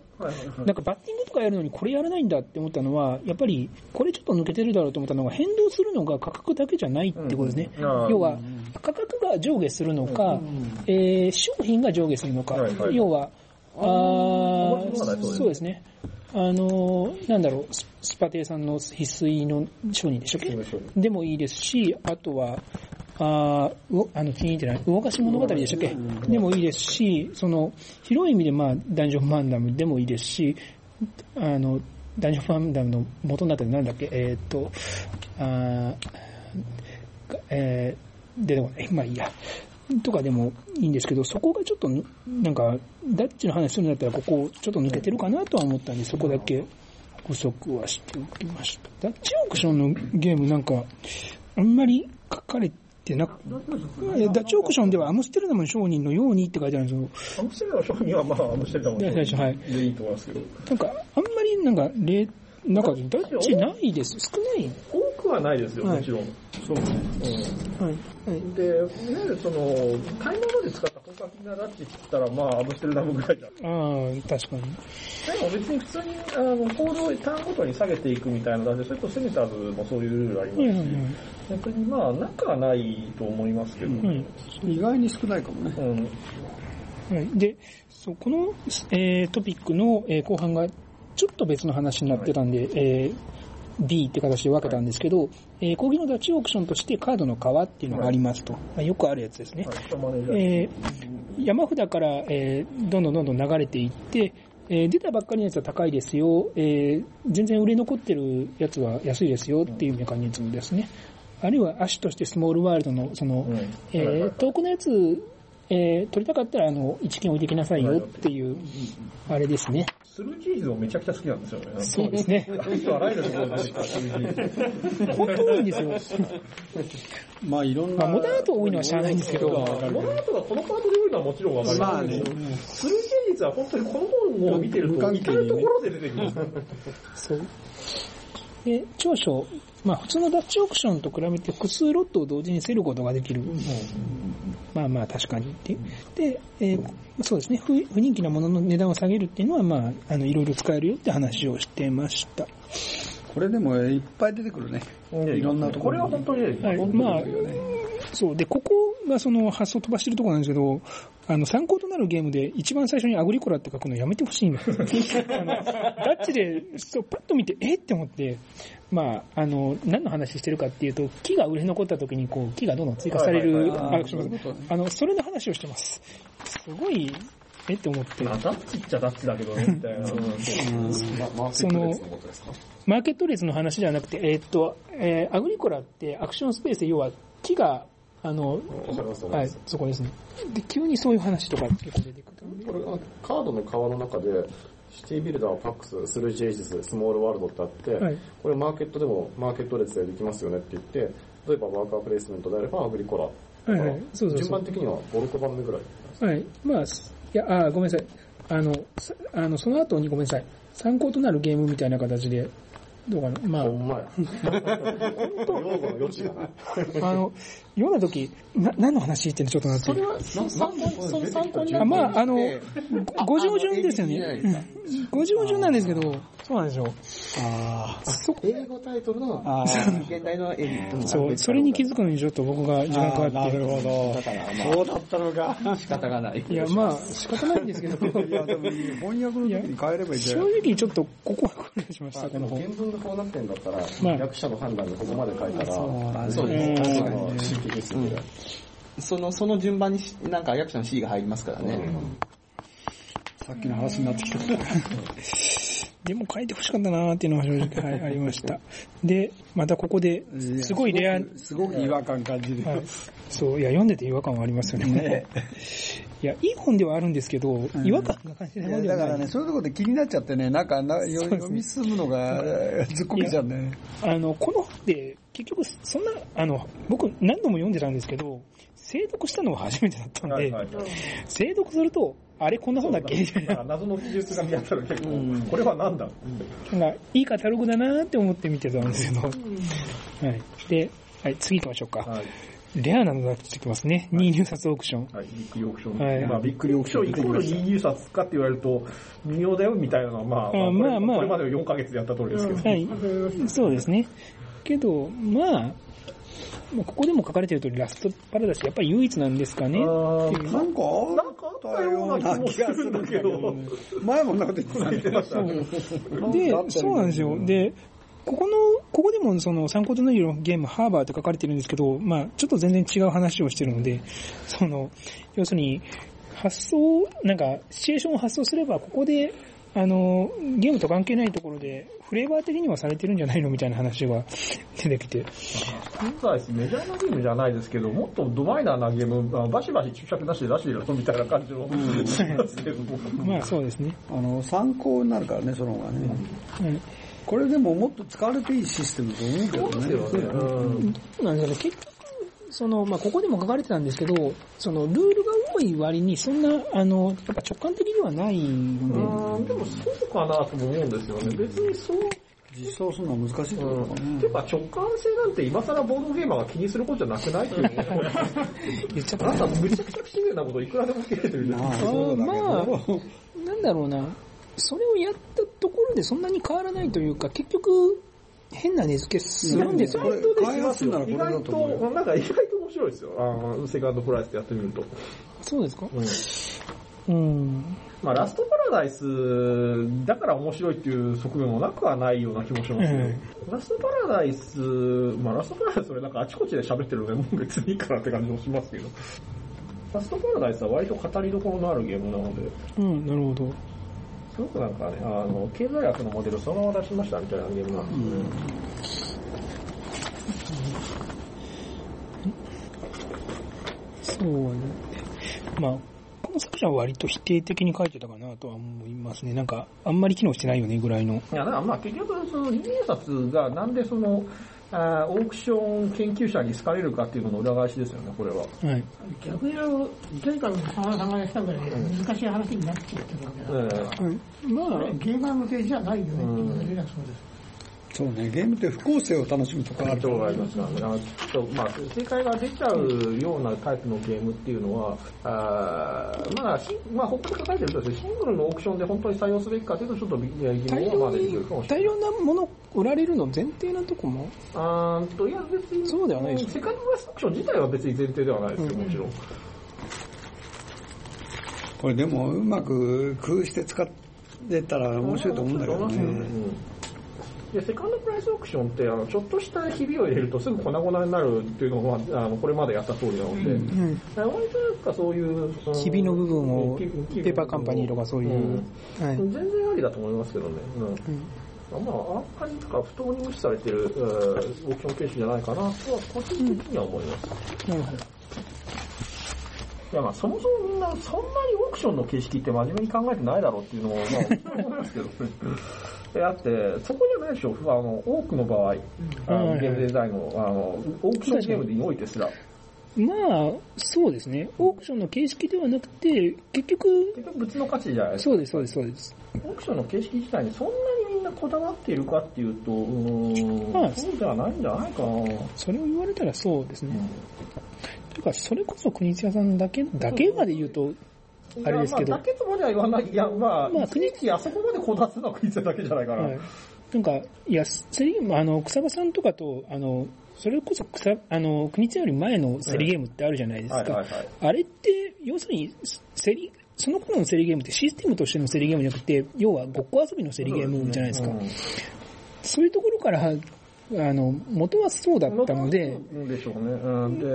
なんかバッティングとかやるのにこれやらないんだって思ったのは、やっぱりこれちょっと抜けてるだろうと思ったのが変動するのが価格だけじゃないってことですね。要は、価格が上下するのか、えー商品が上下するのか、要は、あそうですね。あのー、なんだろう、ススパテイさんの必須の商人でしたっけ？でもいいですし、あとは、ああの、気に入ってない、魚菓子物語でしたっけ？でもいいですし、その、広い意味でまあ、ダンジョンマンダムでもいいですし、あの、ダンジョンマンダムの元になってるなんだっけ、えーっと、あーえー出てこない。まあいいや。とかでもいいんですけど、そこがちょっと、なんか、ダッチの話するんだったら、ここちょっと抜けてるかなとは思ったんで、そこだけ補足はしておきました。ダッチオークションのゲームなんか、あんまり書かれてなく、いやダッチオークションではアムステルダムの商人のようにって書いてあるんですよ。アムステルダムの商品はまあ、アムステルダムの商で最初はい品でいいと思いますけど、なんか、あんまりなんか、例、なんか、ダッチないです。少ない。多くはないですよ、はいもちろん。そう。うんはい。はい。で、いわゆるその、買い物で使った本格的なラッチって言ったら、まあ、アムステルダムぐらいだ。でああ、確かに。も別に普通に、あの、コードをターンごとに下げていくみたいなので、それとセネターズもそういうルールありますし、はいはいはい。逆にまあ、仲はないと思いますけど、はい。意外に少ないかもね。うん。はい、で、そうこの、えートピックの、えー後半がちょっと別の話になってたんで、えー B って形で分けたんですけど、えー講義のダッチオークションとしてカードの革っていうのがありますと。まあよくあるやつですね。はい、えー山札から、えーどんどんどんどん流れていって、えー出たばっかりのやつは高いですよ、えー全然売れ残ってるやつは安いですよっていうメカニズムですね。あるいは足としてスモールワールドの、その、うん。えはい。はい。はい。ー遠くのやつ、えー取りたかったら、あの、一金置いてきなさいよっていう、あれですね。スルーチーズをめちゃくちゃ好きなんですよね。そうですね。あの人あらゆるところでスルーチーズ。本当多いんですよ。まあいろんな。まあ、モダート多いのは知らないんですけど、モノアートがこのパートで多いのはもちろんわかりまあねスルーチーズは本当にこの本を見てると、至るところで出てきます。そう。で、長所、まあ普通のダッチオークションと比べて複数ロットを同時に競ることができる。まあまあ確かにっていう。で、えーそうですね不、不人気なものの値段を下げるっていうのは、まあ、あの、いろいろ使えるよって話をしてました。これでもいっぱい出てくるね。いろんなとここれろは本当にね、はい、まあ、そう。で、ここがその発想飛ばしてるところなんですけど、あの、参考となるゲームで一番最初にアグリコラって書くのやめてほしいんです。あのダッチで、そう、パッと見て、え？って思って、まあ、あの、何の話してるかっていうと、木が売れ残った時に、こう、木がどんどん追加されるアクションあの、それの話をしてます。すごい、えって思って。まあダッチっちゃダッチだけどね、みたいな。まマーケット列のことですかマーケット列の話じゃなくて、えーっと、えーアグリコラってアクションスペースで要は木が、あの、わかりますわかはいそこですね。で、急にそういう話とか結構出てくる。これがカードの川の中で、シティビルダー、パックス、スルージェイジス、スモールワールドってあって、はいこれマーケットでもマーケット列でできますよねって言って、例えばワーカープレイスメントであればアグリコラ。はいはいそうそうそう順番的には5、6番目ぐらい。はい。まあ、すいや、ああごめんなさい。あの、あの、その後にごめんなさい。参考となるゲームみたいな形で、どうかな。まほんまや。用語の余地がない。あ、あの、読んだ時、な、何の話っていうのちょっとなってそれは、参考その参考にあまあ、あの、あご上順ですよね。あのうんご上順なんですけど、そうなんですよ。あそこ、英語タイトルの現代のエディットのそう、それに気づくのにちょっと僕が時間かかって。なるほど。だから、まそうだったのか。あ、仕方がない。いや、まあ、仕方ないんですけど、いや、でも翻訳の時に変えればいいじゃ正ん。直ちょっとここは苦労しました、この本がこうなってんだったら、まあ役者の判断でここまで書いたら、そうなんですそうね。ですねあの神経ですよね。その、その順番にし、なんか役者の C が入りますからね。さっきの話になってきた。でも書いてほしかったなーっていうのが正直、はい、ありました。で、またここで、すごいレア、すごく違和感感じる。はい、そう、いや、読んでて違和感はありますよね。ねいや、いい本ではあるんですけど、違和感が感じないではない。だからね、そういうところで気になっちゃってね、なんかなね読み進むのがずっこけちゃうね。あの、この本って、結局、そんな、あの、僕何度も読んでたんですけど、精読したのは初めてだったんで、はいはいはい。精読すると、あれこんな本だっけ？みたいな。謎の記述が見当たる結構、これはなんだ？なんか、いいカタログだなーって思って見てたんですけど。はい。で、はい、次行きましょうか。はい。レアなのが出てきますね。2入札オークション。はい、ビックリオークション。はいまあ、ビックリオークションイコール2入札かって言われると、微妙だよみたいなのは、まあ、あまあまあこれまでの4ヶ月でやった通りですけど。はい。そうですね。けど、まあ、まあここでも書かれてる通り、ラストパラダイスやっぱり唯一なんですかね。なんかなんかあったような気もするんだけど。前もなんか言ってたね。で、そうなんですよ。で、ここの、ここでもその参考となるゲーム、ハーバーって書かれてるんですけど、まあちょっと全然違う話をしてるので、その、要するに、発想、なんか、シチュエーションを発想すれば、ここで、あの、ゲームと関係ないところで、フレーバー的にはされてるんじゃないのみたいな話が出てきて。現在メジャーなゲームじゃないですけど、もっとドマイナーなゲーム、あバシバシ注釈なしで出してるみたいな感じの、しますけども。まあそうですね。あの、参考になるからね、その方がね。はいこれでももっと使われていいシステムと思うけどね。うんそうなんですよね。結局、その、まあ、ここでも書かれてたんですけど、その、ルールが多い割に、そんな、あの、やっぱ直感的ではないんでもそうかなとも思うんですよね。別にそう、実装するのは難しいってことかてねいう。か直感性なんて今更ボードゲーマーが気にすることじゃなくないっていう っちゃったあなたむちゃくちゃ不自然なこといくらでも切れてるじゃん。まあ、そうだけまあど。なんだろうな、それをやったところでそんなに変わらないというか、結局、変な値付けするんですよ意外と意外となんか意外と面白いですよ。あの、セカンドプライスでやってみると。そうですか？うんうん。まあ、ラストパラダイスだから面白いっていう側面もなくはないような気もしますね。ラストパラダイス、まあラストパラダイスそれなんかあちこちで喋ってるのでもう別にいいかなって感じもしますけど。ラストパラダイスは割と語りどころのあるゲームなので、うん、なるほど。すごくなんかね、あの、経済学のモデルそのまま出しましたみたいなゲームなんですよね。そうね。まあ、この作者は割と否定的に書いてたかなとは思いますね。なんか、あんまり機能してないよねぐらいの。いや、だからまあ結局、その、二入札がなんでその、オークション研究者に好かれるかっていうのの裏返しですよね、これは。はい。逆に言うと、とにかく沢田さんがやったぐらいで難しい話になっちゃってるわけだから、えまあ、ゲーマー向けじゃないよねっていうのがそうです。そうね、ゲームって不公正を楽しむとかあるかとがあらりますからね。まあ、正解が出ちゃうようなタイプのゲームっていうのは、あーまあ、しまあ、他に書いてるとですね、シングルのオークションで本当に採用すべきかというと、ちょっと疑大問はま量にだ出てくるかも、しれない。大量なもの売られるの前提なとこも、あと、いや別に、そうではないでしょセカンドプラスオークション自体は別に前提ではないですよ、もちろん。これでもうまく工夫して使ってたら面白いと思うんだけどうんね。でセカンドプライスオークションってあのちょっとしたひびを入れるとすぐ粉々になるっていうのがあのこれまでやった通りなので、うん、割となんかそういうそのひびの部分をペーパーカンパニーとかそういう、はい全然ありだと思いますけどね、うんまあ、あんまりなんか不当に無視されてる、えーオークション形式じゃないかなとは個人的には思います。なるほど。いやまあそもそもみんなそんなにオークションの形式って真面目に考えてないだろうっていうのもまあ思いますけどね。であって、そこじゃないでしょ、あの多くの場合、あのはいゲームデザインのあのオークションゲームにおいてすら、まあ、そうですね。オークションの形式ではなくて、結局、結局物の価値じゃないですか。そうです、そうです、そうです。オークションの形式自体にそんなにみんなこだわっているかっていうと、うーん、まあそうではないんじゃないかな。それを言われたらそうですね。というか、それこそ国津屋さんだけ、だけまで言うと、あれですけどまあ、だけとまでは言わない。いや、まあ、まあ国木あそこまでこだわってたのは国津だけじゃないかな。はい。なんか、いや、セリあの、草場さんとかと、あの、それこそ草、あの、国津屋より前のセリゲームってあるじゃないですか。はいはいはい。あれって、要するに、セリ、その頃のセリゲームってシステムとしてのセリゲームじゃなくて、要はごっこ遊びのセリゲームじゃないですか。うんそういうところから、あの、元はそうだったので、でしょうね。うん、で、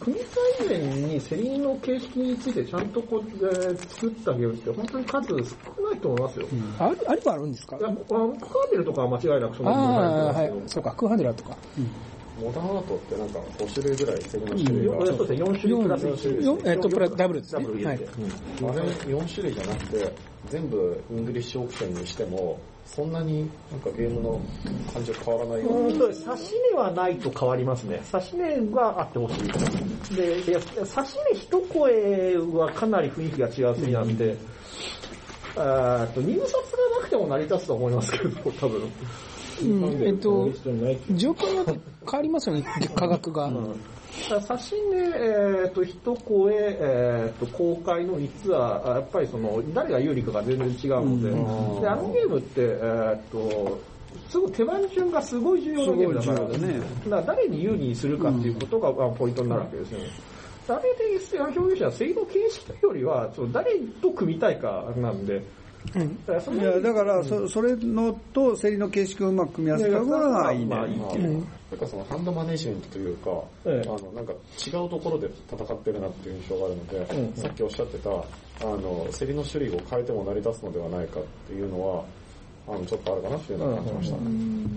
国際以前にセリの形式についてちゃんとこう、えー作ったゲームって本当に数少ないと思いますよ。ある、あれはあるんですか？いや、僕はクカーベルとかは間違いなくそのああ、はいですけど。そうか、クーハンデラーとか。モダンアートってなんか5種類ぐらいセリの種類が、よそうですね、4種類プラス1種類。よえっと、プラダブルですね。はいダブル入れて。。うんあれ4種類じゃなくて全部イングリッシュオークションにしてもそんなになんかゲームの感じは変わらないよう差し値はないと変わりますね。差し値はあってほしい。で、いや差し値一声はかなり雰囲気が違うセリなんで、入札がなくても成り立つと思いますけど、多分。うんえっと、状況によって変わりますよね、価格が。差し値、えー、と一声、えー、と公開の率は、あやっぱりその誰が有利かが全然違うので、であのゲームって、えー、とすごい手番順がすごい重要なゲームだから、ね。だから誰に有利にするかっていうことが、あポイントになるわけですよね。あれで表現者は正の形式というよりは、その誰と組みたいかなんで、うん。だからだから、そそれのと競りの形式をうまく組み合わせた方がいいね。まあいいっていううんなんかそのハンドマネージメントというか、ええあのなんか違うところで戦ってるなっていう印象があるので、うんさっきおっしゃってたあの競りの種類を変えても成り立つのではないかっていうのはあのちょっとあるかなっていうのは感じましたね。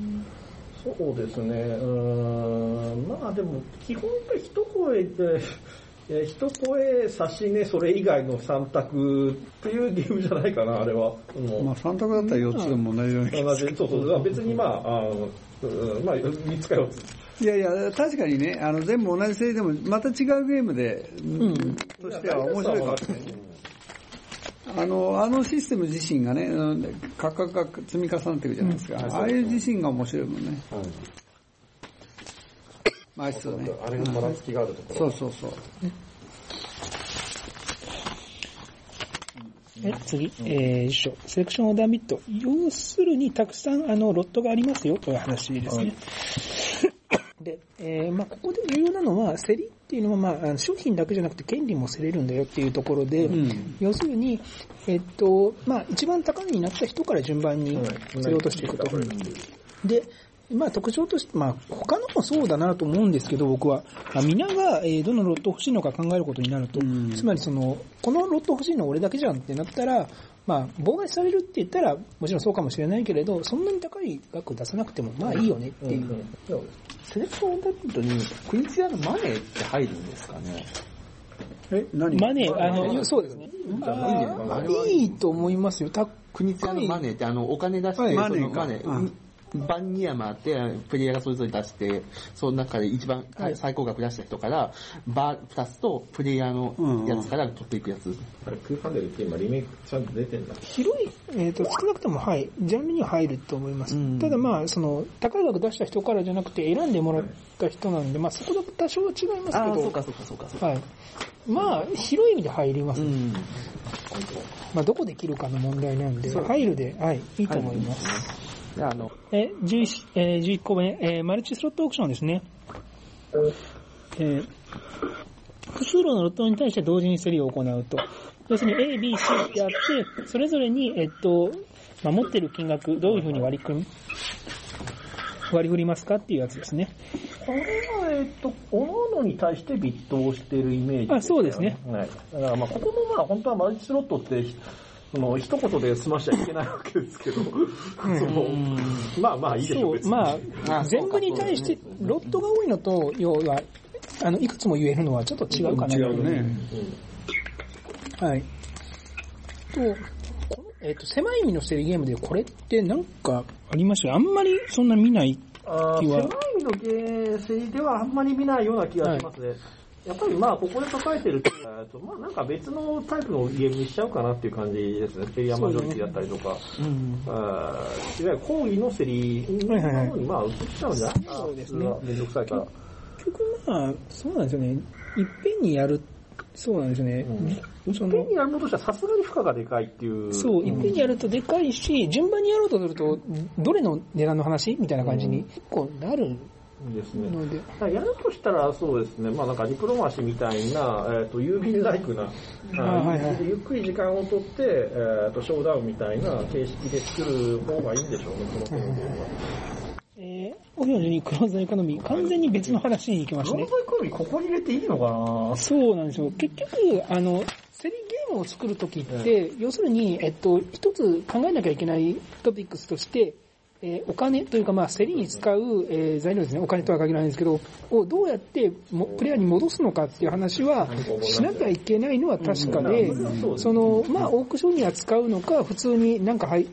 そうですね、うーん、まあでも、基本一声で、えー一声、差し値、それ以外の3択っていうゲームじゃないかな、あれは。もまあ、3択だったら4つでも同じような気が同じ、そうそう、別にまあ、あの、うんまあ、3つか4つ。いやいや、確かにね、あの、全部同じ競りでも、また違うゲームで、としては面白いかも。あの、あのシステム自身がね、うん価格が積み重なっていくじゃないですか。ああいう自身が面白いもんね。はい枚数ね。あれがばらつきがあるところ、そうそうそう。え次、えー、一緒。セレクションオーダービット。要するに、たくさん、あの、ロットがありますよ、という話ですね。で、えーまあ、ここで重要なのは、競りっていうのは、まああの、商品だけじゃなくて、権利も競れるんだよっていうところで、ん要するに、えっと、まあ、一番高値になった人から順番に競り落としていくと。で、まあ特徴として、まあ他のもそうだなと思うんですけど、僕は。まあ、皆が、えーどのロット欲しいのか考えることになると、ん。つまりその、このロット欲しいの俺だけじゃんってなったら、まあ、妨害されるって言ったら、もちろんそうかもしれないけれど、そんなに高い額出さなくても、まあいいよねっていう。セレクションオーダービットに、クイズ屋のマネーって入るんですかね？え、何？マネー、あの、そうですね。いいと思いますよ。た国津屋のマネーってあの、お金出して、はい。そマネー。マネーうん番に山って、プレイヤーがそれぞれ出して、その中で一番はい最高額出した人から、バー2つとプレイヤーのやつから取っていくやつ。あれ、空間でって今リメイクちゃんと出てんだ。広い、えっ、と、少なくとも、はい、ジャンルには入ると思います。うんただまあ、その、高い額出した人からじゃなくて、選んでもらった人なんで、まあ、そこだけ多少は違いますけああ、ど、そうかそうかそうかそうか。はい。まあ、広い意味で入ります。うん。まあ、どこで切るかの問題なんで、入るで、はい、いいと思います。であの、え、11、えー、11個目、えーマルチスロットオークションですね。えー複数のロットに対して同時に競りを行うと。要するに A、B、C ってあって、それぞれに、えっと、まあ、持ってる金額、どういうふうに割り組み、割り振りますかっていうやつですね。これは、えっと、おののに対してビットをしてるイメージ、あそうですね。はい。だからまあ、ここもまあ、本当はマルチスロットって、その、一言で済ましちゃいけないわけですけど、その、まあまあいいでしょう、そう別、に。まあ、あ全部に対して、ロットが多いのと、要は、あの、いくつも言えるのはちょっと違うかな。違うね。はい。と、このえっ、と、狭い意味の競りゲームでこれってなんかありました？あんまりそんな見ない。気は狭い意味のゲーセリではあんまり見ないような気がしますね。やっぱりまあ、ここで抱えてると、えっとまあなんか別のタイプのゲームにしちゃうかなっていう感じですね。セリアマジョリティだったりとか、うん。あーいわゆる講義のセリのはいはいはい方にまあ移っちゃうんじゃないかな。そうですね普通はめんどくさいから。結局まあ、そうなんですよね。いっぺんにやる、そうなんですよね。そのペンにやるものとしてはさすがに負荷がでかいっていう。そう、いっぺんにやるとでかいし、順番にやろうとすると、どれの値段の話？みたいな感じに結構なるですね。やるとしたらそうですね、まあなんかディプロマシーみたいな、えっ、と、郵便ライクな、あはいはいゆっくり時間をとって、えっ、と、ショーダウンみたいな形式で作る方がいいんでしょうね、このゲームは。えー、オフィオにクローズドエコノミー、完全に別の話に行きましたねロー。ドエコノミーここに入れていいのかな？そうなんですよ。結局、あの、セリゲームを作るときって、要するに、えっと、一つ考えなきゃいけないトピックスとして、えーお金というか、まあ、競りに使う、えー材料ですね、お金とは限らないんですけど、をどうやってもプレイヤーに戻すのかっていう話は、しなきゃいけないのは確かで、その、まあ、オークションには使うのか、普通になんかはい、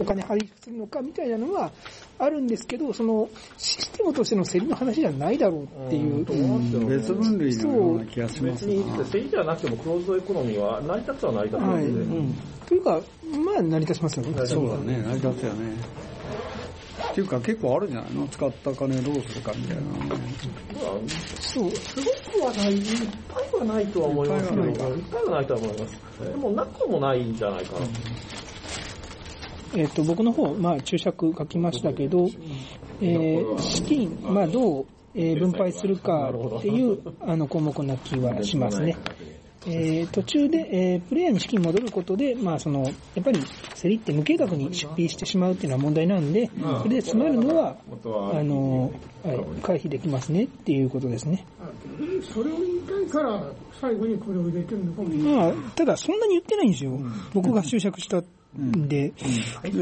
お金配布するのかみたいなのはあるんですけど、その、システムとしての競りの話じゃないだろうっていう。別分類のような気がします別に、セリじゃなくてもクローズドエコノミーは成り立つは成り立つんはい。で、うんというか、まあ、成り立ちますよね。そうだね、成り立つよね。っていうか結構あるんじゃないの使った金どうするかみたいな。そう。すごくはない、いっぱいはないとは思いますけど、いっいっぱいはないぱいはないとは思います。でも、なくもないんじゃないかな。えっ、と、僕の方、まあ、注釈書きましたけど、えー資金、まあ、どう、えー分配するかっていう、あの、項目な気はしますね。えー途中で、えープレイヤーに資金戻ることで、まあ、その、やっぱり、競りって無計画に出費してしまうっていうのは問題なんで、それで詰まるのは、あの、はい、回避できますねっていうことですね。それを言いたいから、最後にこれを入れてるのかも。まあ、ただ、そんなに言ってないんですよ。僕が注釈したんで。で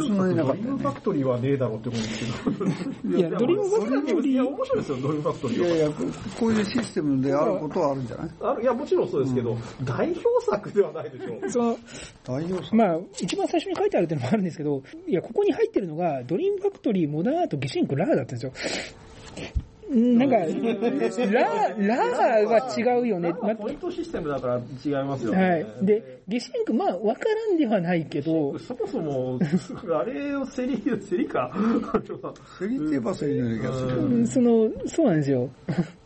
そんなになかっドリームファクトリーはねえだろうって思うんですけど。いや、ドリームファクトリいや、ー、面白いですよ、ドリームファクトリーは。たいやいや、ここういうシステムであることはあるんじゃない？あるいや、もちろんそうですけど、代表作ではないでしょ う。その、大丈夫さ。まあ、一番最初に書いてあるっていうのもあるんですけど、いや、ここに入ってるのが、ドリームファクトリー、モダンアート、ゲシンク、ラーだったんですよ。んなんか、ラー、ラーは違うよね。まあ、ポイントシステムだから違いますよね。はい。で、ゲシンク、まあ、わからんではないけど、そもそも、あれを競り、競りか？競りって言えば競りのような気がする。うんその、そうなんですよ。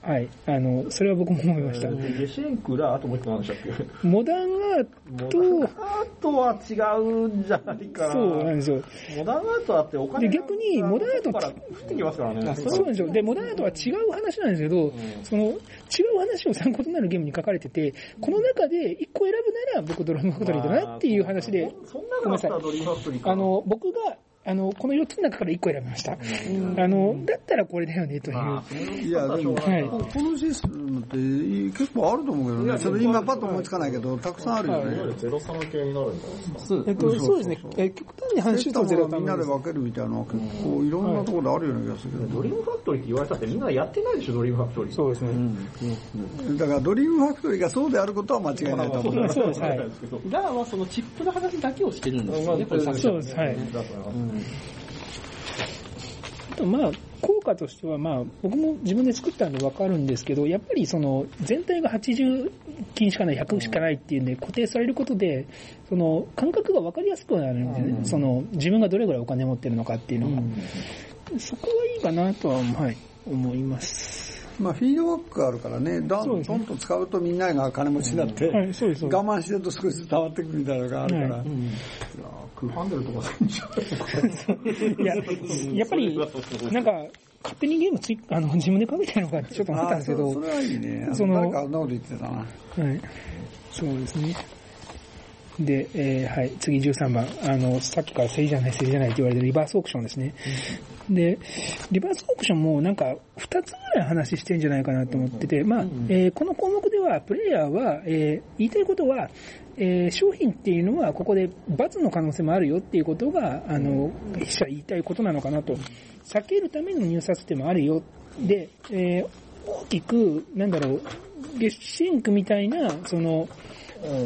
はい。あの、それは僕も思いました。ゲシェンクラ、あともう一個何でしたっけ？モダンアート、アートは違うんじゃないかな。そうなんですよ。モダンアートあってお金がで逆にモダンアートから降ってきますからね。そうなんですよ。で、モダンアートは違う話なんですけど、その、違う話を参考となるゲームに書かれてて、この中で一個選ぶなら僕ドラムファクトリーだなっていう話で、そんなのあったらドリームファクトリーか。あ、の、僕が、あの、この4つの中から1個選びました。あの、だったらこれだよね、という。いや、でも、はいここのシステムって結構あると思うけどね。それ今パッと思いつかないけど、たくさんあるよね。ゼロサム系になるんじゃないですか。えっと、そうですね。え極端に半周とゼロみんなで分けるみたいなのは結構いろんなところであるような気がするけど。ドリームファクトリーって言われたってみんなやってないでしょ、ドリームファクトリー。そうですね。だからドリームファクトリーがそうであることは間違いないと思う。そうです、はい。ラーはそのチップの話だけをしてるんですよね、これ作者そうです、はい。とまあ、効果としてはまあ、僕も自分で作ったんでわかるんですけど、やっぱりその、全体が80金しかない、100しかないっていうんで固定されることで、その、感覚がわかりやすくなるんでね、その、自分がどれぐらいお金持ってるのかっていうのが、そこはいいかなとは、はい、思います。まあ、フィードバックがあるからね、どんねどんと使うとみんなが金持ちになって。我慢してると少しずつ溜まってくるみたいなのがあるから、はいクーハンデルとかするんじゃないいや、やっぱり、なんか、勝手にゲームつい、あの、自分でかけてるのかってちょっと思ったんですけどあそ、それはいいね。その誰かあんなこと言ってたな。はい。そうですね。で、えーはい、次13番。あの、さっきから競りじゃない、競りじゃないって言われてるリバースオークションですね。で、リバースオークションもなんか、2つぐらい話してんじゃないかなと思ってて、まあ、えーこの項目では、プレイヤーは、えー言いたいことは、えー商品っていうのはここで罰の可能性もあるよっていうことが、あの、筆者言いたいことなのかなと。避けるための入札でもあるよ。で、えー大きく、なんだろう、ゲシンクみたいな、その、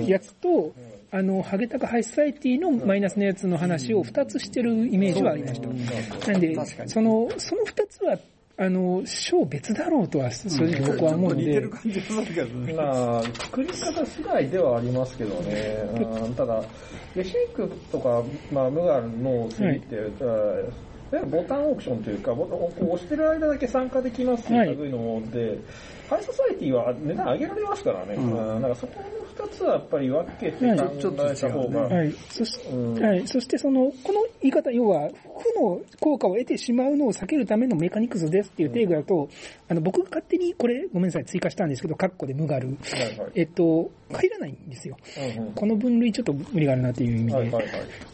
やつと、あの、ハゲタカハイソサイティのマイナスのやつの話を二つしてるイメージはありました。なんで、その、その二つは、あの、章別だろうとは正直僕は思うんで。似てる、感じがするけどね。まあ、作り方次第ではありますけどね。うん。ただ、ゲシンクとか、まあ、ムガルの競りって、うんい。わゆるボタンオークションというか、ボタンを押してる間だけ参加できますってはいいうので、ハイソサイティは値段上げられますからね。うん。うん。なんかそこの二つはやっぱり分けて考はいちょっと違うね。えた方が、はい。そしうん。はい。そしてその、この言い方、要は、負の効果を得てしまうのを避けるためのメカニクスですっていう定義だと、あの、僕が勝手にこれ、ごめんなさい、追加したんですけど、カッコでムガル。はいはい。えっと、入らないんですよ。うんうん。この分類ちょっと無理があるなっていう意味で。はいはいはい。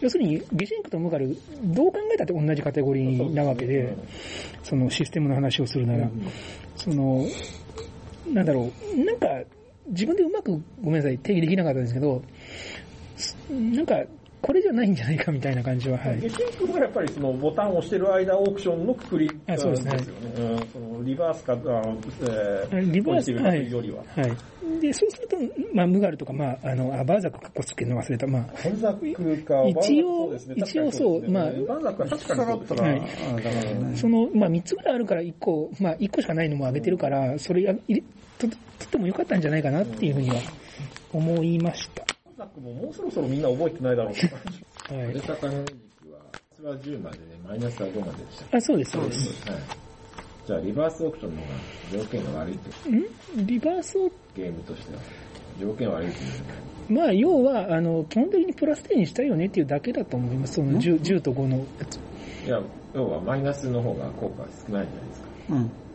要するに、ゲシンクとムガル、どう考えたって同じカテゴリーなわけで、そのシステムの話をするなら、その、なんだろう、なんか、自分でうまく、ごめんなさい、定義できなかったんですけど、なんか、これじゃないんじゃないかみたいな感じは、はいゲ。シンクがやっぱりそのボタンを押してる間オークションのくくりあそうですねよね。うんそのリバースか、あのえーリバース、ポジティブなはい。よりは。はい。で、そうすると、まあ、ムガルとか、まあ、あの、あバーザクかっこつけるの忘れた。まあ、バルザックか、一応ね一応そうねまあバルザックは確かにそうですね。はい。その、まあ、3つぐらいあるから1個、まあ、1個しかないのも上げてるから、それや入れと、とってもよかったんじゃないかなっていうふうには思いました。ザックももうそろそろみんな覚えてないだろう。はい出。たかの時期は、プラスは10までで、マイナスは5まででした。あ、そうです、そうです。はい。じゃあ、リバースオークションの方が条件が悪いって、んリバースを、ゲームとしては。条件悪いっていうまあ、要は、あの、基本的にプラス10にしたいよねっていうだけだと思います。その 10, 10と5のやつ。いや、要はマイナスの方が効果が少ないじゃないですか。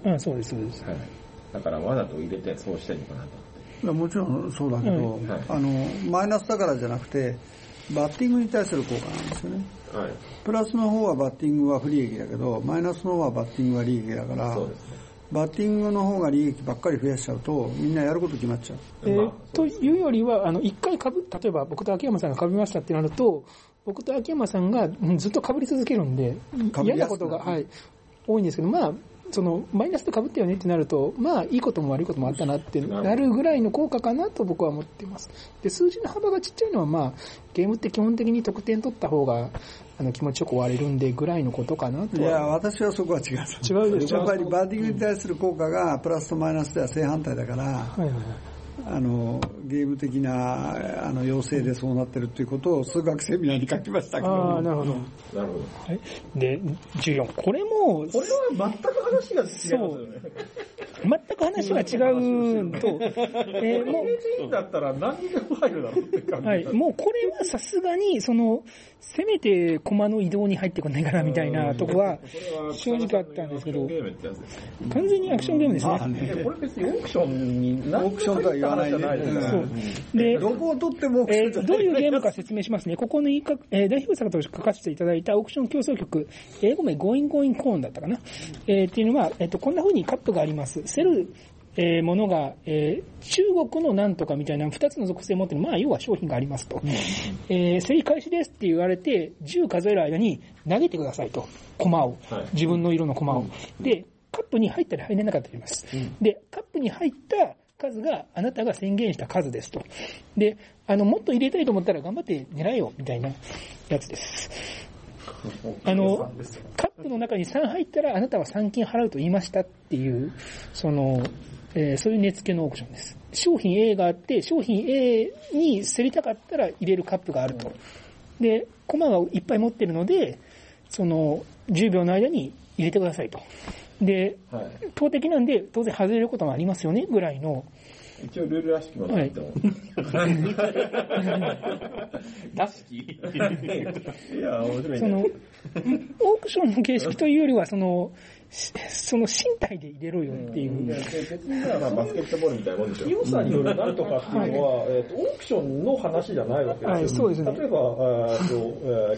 うん。あ、そうです、そうです。はい。だからわざと入れてそうしてるのかなと。もちろんそうだけど、うんはいあの、マイナスだからじゃなくて、バッティングに対する効果なんですよね。はい。プラスの方はバッティングは不利益だけど、マイナスの方はバッティングは利益だから、ね。バッティングの方が利益ばっかり増やしちゃうと、みんなやること決まっちゃう。えーまあというよりは、あの、一回かぶ、例えば僕と秋山さんが被りましたってなると、僕と秋山さんがうんずっと被り続けるんで、嫌なことが、はい、多いんですけど、まあ、その、マイナスと被ったよねってなると、まあ、いいことも悪いこともあったなってなるぐらいの効果かなと僕は思っています。で、数字の幅がちっちゃいのは、まあ、ゲームって基本的に得点取った方が、あの、気持ちよく終われるんで、ぐらいのことかなといや、は。私はそこは違う。違うでしょやっぱりバッティングに対する効果がプラスとマイナスでは正反対だから、はいはいはい。あの、ゲーム的な、あの、要請でそうなってるっていうことを数学セミナーに書きましたけど。ああ、なるほど。なるほど。はい。で、14。これも、これは全く話が違いますよね。全く話が違うと、えーもいいんだったら何にでも入るだろうって感う、じ。はい、もうこれはさすがに、その、せめて駒の移動に入ってこないかなみたいなとこは、正直あったんですけどゲームってやつですね。完全にアクションゲームですまあね。でこれ別にオークションに何オークションとは言わないねじゃないですかそう。で、どこを取ってもオークえションじゃーどういうゲームか説明しますね。ここの言いか、えー代表作として書かせていただいたオークション競争曲、英語名 Going Going Corn だったかな。えーっていうのは、えっ、と、こんな風にカップがあります。セル、えーものが、えー中国のなんとかみたいな二つの属性を持ってる、まあ、要は商品がありますと。えー競り開始ですって言われて、10数える間に投げてくださいと。駒を。はい自分の色の駒を。で、カップに入ったり入れなかったりします。で、カップに入った数があなたが宣言した数ですと。で、あの、もっと入れたいと思ったら頑張って狙えよ、みたいなやつです。あの、カップの中に3入ったらあなたは3金払うと言いましたっていう、その、えーそういう値付けのオークションです。商品 A があって、商品 A に競りたかったら入れるカップがあると。で、コマがいっぱい持ってるので、その、10秒の間に入れてくださいと。で、はい。投擲なんで当然外れることもありますよね、ぐらいの。一応ルールらしきものはい。と思う。らしきい。や、面白い。その。、オークションの形式とい。うよりは、その、その身体で入れろよっていう。別にまあバスケットボールみたいなもんでしょ。清さによるなんとかっていうのは、えーとオークションの話じゃないわけですよ。はいそうですね例えば、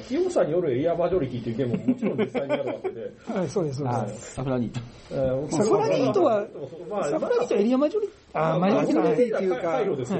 えさによるエリアマジョリティっていうゲームももちろん実際にあるわけで、はい、そうです、そうあです。サフラニート。えーサフラニートは、まあサフラニートはエリアマジョリティ？マジョリティかっていうか、回路ですよ。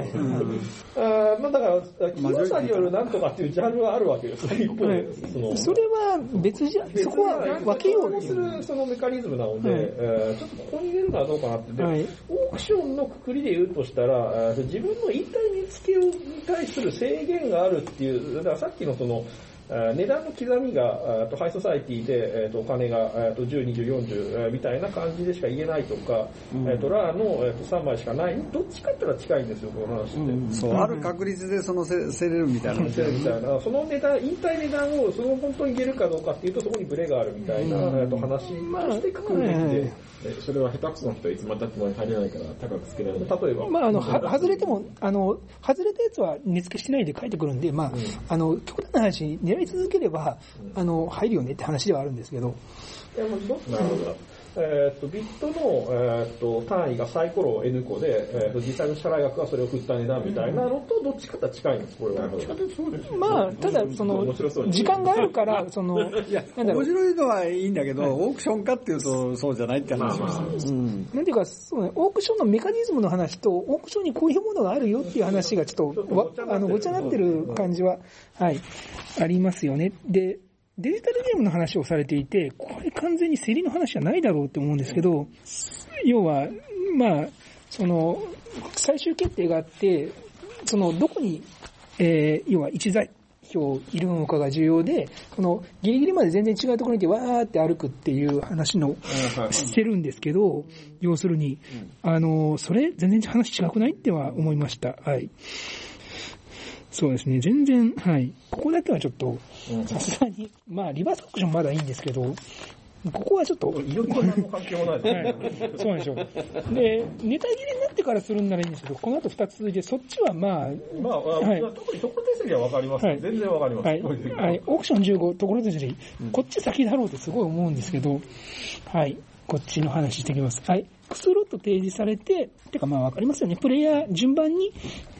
まあだから、清さによるなんとかっていうジャンルはあるわけです。一方で、その、それは別じゃ、そこは分けようってすいう。カニズムなので、はいえーちょっとここに入れるのはどうかなって。ではいオークションのくくりで言うとしたら、えー自分の言いたい値付けに対する制限があるっていう、だからさっきのその、えー値段の刻みが、えーとハイソサイティで、えーとお金が、えーと10、20、40、えーみたいな感じでしか言えないとか、えーとラーの、えーと3枚しかない、どっちかって言ったら近いんですよ、この話って。そう、ある確率でそのせ競れるみたいな。みたいな、その値段、言いたい値段を、その本当に言えるかどうかっていうと、そこにブレがあるみたいな、えっと話としてくくるべきで、えそれは下手くそな人はいつまでたっても入れないから高くつけられない。例えば、まあ、あの、は外れても、あの、外れたやつは値付けしてないで書いてくるんで、まあ、あの、極端な話、狙い続ければ、あの、入るよねって話ではあるんですけど、いやもうどっちかとえっと、ビットの、えっと、単位がサイコロ N 個で、えっと、実際の支払い額はそれを振った値段みたいなのと、どっちかとは近いんです、これは。まあ、ただ、その面白そう、時間があるから、その、なんだろう、面白いのはいいんだけど、オークションかっていうとそうじゃないって話をしてる。なんていうか、そうね、オークションのメカニズムの話と、オークションにこういうものがあるよっていう話がちょっと、わあの、ごちゃになってる感じは、はい、ありますよね。で、デジタルゲームの話をされていて、これ完全に競りの話じゃないだろうって思うんですけど、要は、まあ、その、最終決定があって、その、どこに、えー要は一材票いるのかが重要で、このギリギリまで全然違うところにいてわーって歩くっていう話のしてるんですけど、要するに、あの、それ全然話違くないっては思いました。はい。そうですね、全然、はい。ここだけはちょっと、さすがに、まあ、リバースオークションまだいいんですけど、ここはちょっと、いよいよ何の関係もないですね。はい、そうなんでしょう。で、ネタ切れになってからするんならいいんですけど、この後二つ続いて、そっちはまあ、まあ、あはい。特に特定席はわかります、はい。全然わかります。はい、は。い、オークション15、ところでじり、こっち先だろうってすごい思うんですけど、はい、こっちの話してきます。はい、複数ロット提示されて、てかまあわかりますよね、プレイヤー順番に、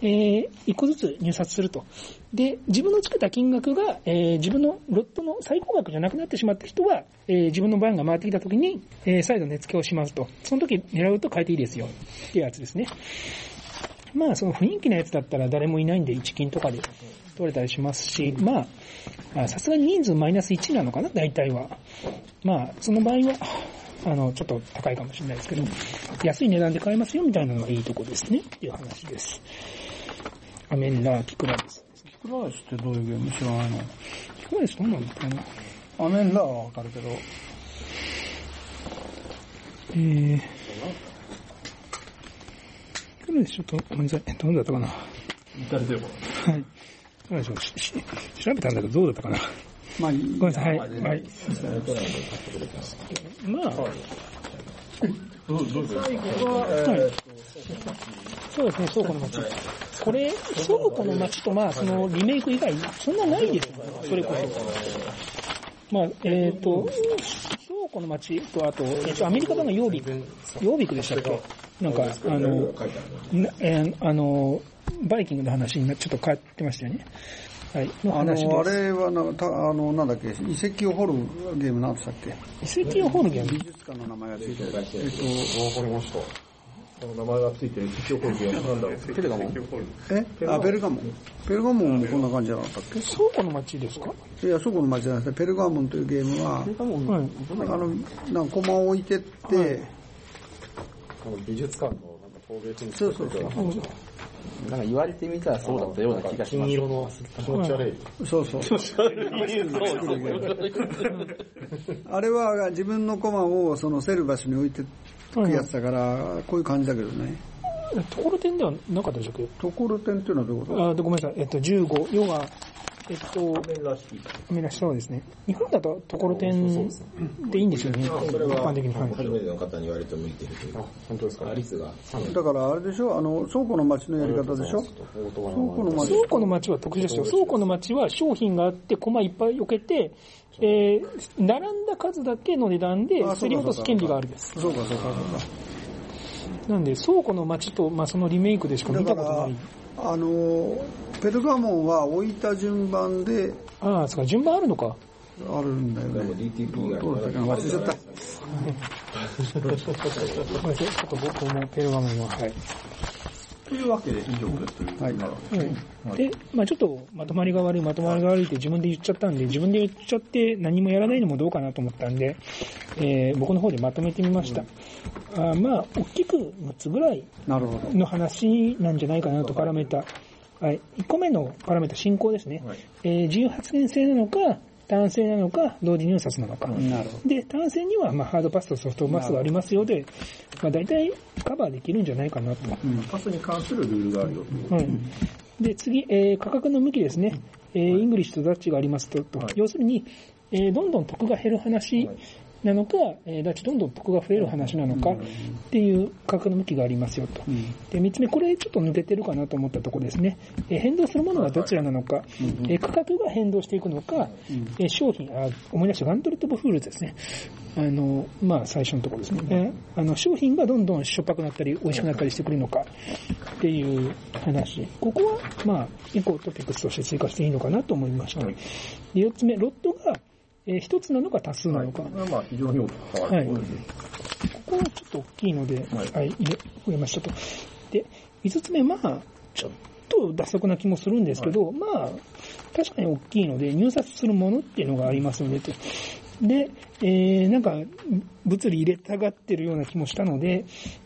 えー、一個ずつ入札すると。で、自分のつけた金額が、えー、自分のロットの最高額じゃなくなってしまった人は、えー、自分の番が回ってきた時に、えー、再度値付けをしますと。その時狙うと変えていいですよ。っていうやつですね。まあ、その雰囲気のやつだったら誰もいないんで、1金とかで取れたりしますし、まあ、さすがに人数マイナス1なのかな、大体は。まあ、その場合は、あの、ちょっと高いかもしれないですけど、安い値段で買えますよみたいなのがいいとこですね、っていう話です。アメンラーキクラです。キクラーシってどういうゲーム知らないの？キクラですどうなんだろうな？アメンラーはわかるけど、えー、キクラですちょっと、ごめんなさい。どうだったかな？誰でも。はい。調べたんだけどどうだったかな？まあ。ごめんなさい。はい。はい。まあ、はい。そうですね、倉庫の街。これ、倉庫の街とまあ、そのリメイク以外、そんなないですよね、それこそ。まあ、えっ、と、倉庫の街と、あと、えっ、と、アメリカ版のヨービク。ヨービクでしたっけ？なんか、あの、なえーあの、バイキングの話になちょっと変わってましたよね。はい。のあ話です。の、あれはな、たあの、なんだっけ、遺跡を掘るゲームなんでしたっけ？遺跡を掘るゲーム？美術館の名前がついてる。えっわかりました。この名前がついてる地表工業なんだろう。ペレガモンと、えあ、ペルガモン。ペルガモンもこんな感じじゃなかったっ倉庫の街ですか？けいや、そこの町じゃなくて、ペルガモンというゲームは、はい。あの、なんかコマを置いてって、あの美術館のなんか陶芸地にそうそうそう。なんか言われてみたらそうだったような気がします。金色の気持ち悪い。そうそう。あれは自分のコマをそのセル場所に置いてくやつだから、こういう感じだけどね。ところてんではなかったでしょうところてんっていうのはどういうこと？あごめんなさい。えっと、15。要は、えっと、面らしそうですね。日本だとところてんでいいんですよね。それは一般的に。はい。初めての方に言われて向いてるというか、本当ですか？率がだからあれでしょ？あの、倉庫の町のやり方でしょ？倉庫の町。倉庫の町は特殊ですよ。倉庫の町は商品があって、コマいっぱい避けて、えー、並んだ数だけの値段であ競り落とす権利があるんです。そうかそうかそうか。なんで、倉庫の町と、まあ、そのリメイクでしか見たことない。あの、ペルガモンは置いた順番でああ、そうか、順番あるのか。あるんだよでもね。DTP がどうだったかな忘れちゃった。ちょっと僕もペルガモンは、はい。というわけで以上ですという。はいうんで、まあちょっとまとまりが悪い、まとまりが悪いって自分で言っちゃったんで、自分で言っちゃって何もやらないのもどうかなと思ったんで、えー僕の方でまとめてみました。あーまあ、大きく6つぐらい。の話なんじゃないかなと、パラメータ。はい。1個目のパラメータ、進行ですね。えー自由発言制なのか、単性なのか、同時入札なのか。なるほで、単性には、まあ、ハードパスとソフトパスがありますよで、まあ、大体カバーできるんじゃないかなと。パスに関するルールがあるよう。うん。で、次、えー価格の向きですね。えーイングリッシュとダッチがありますと、と要するに、えーどんどん額が減る話なのか、えーどんどん額が増える話なのかっていう価格の向きがありますよと。で、三つ目、これちょっと抜けてるかなと思ったところですね。えー変動するものはどちらなのか、えー価格が変動していくのか、えー商品、あ、思い出したガントレット・オブ・フールズですね。あの、まあ、最初のところですね。えーあの、商品がどんどんしょっぱくなったり、美味しくなったりしてくるのかっていう話。ここは、まあ、一個トピックスとして追加していいのかなと思いました。で、四つ目、ロットが、えー一つなのか多数なのか。これはまあ非常に大きく変わはい。ここはちょっと大きいので、はい、入れ、増えましたと。で、五つ目、まあ、ちょっと脱足な気もするんですけど、まあ、確かに大きいので、入札するものっていうのがありますので、と。で、えー、なんか、物理入れたがってるような気もしたので、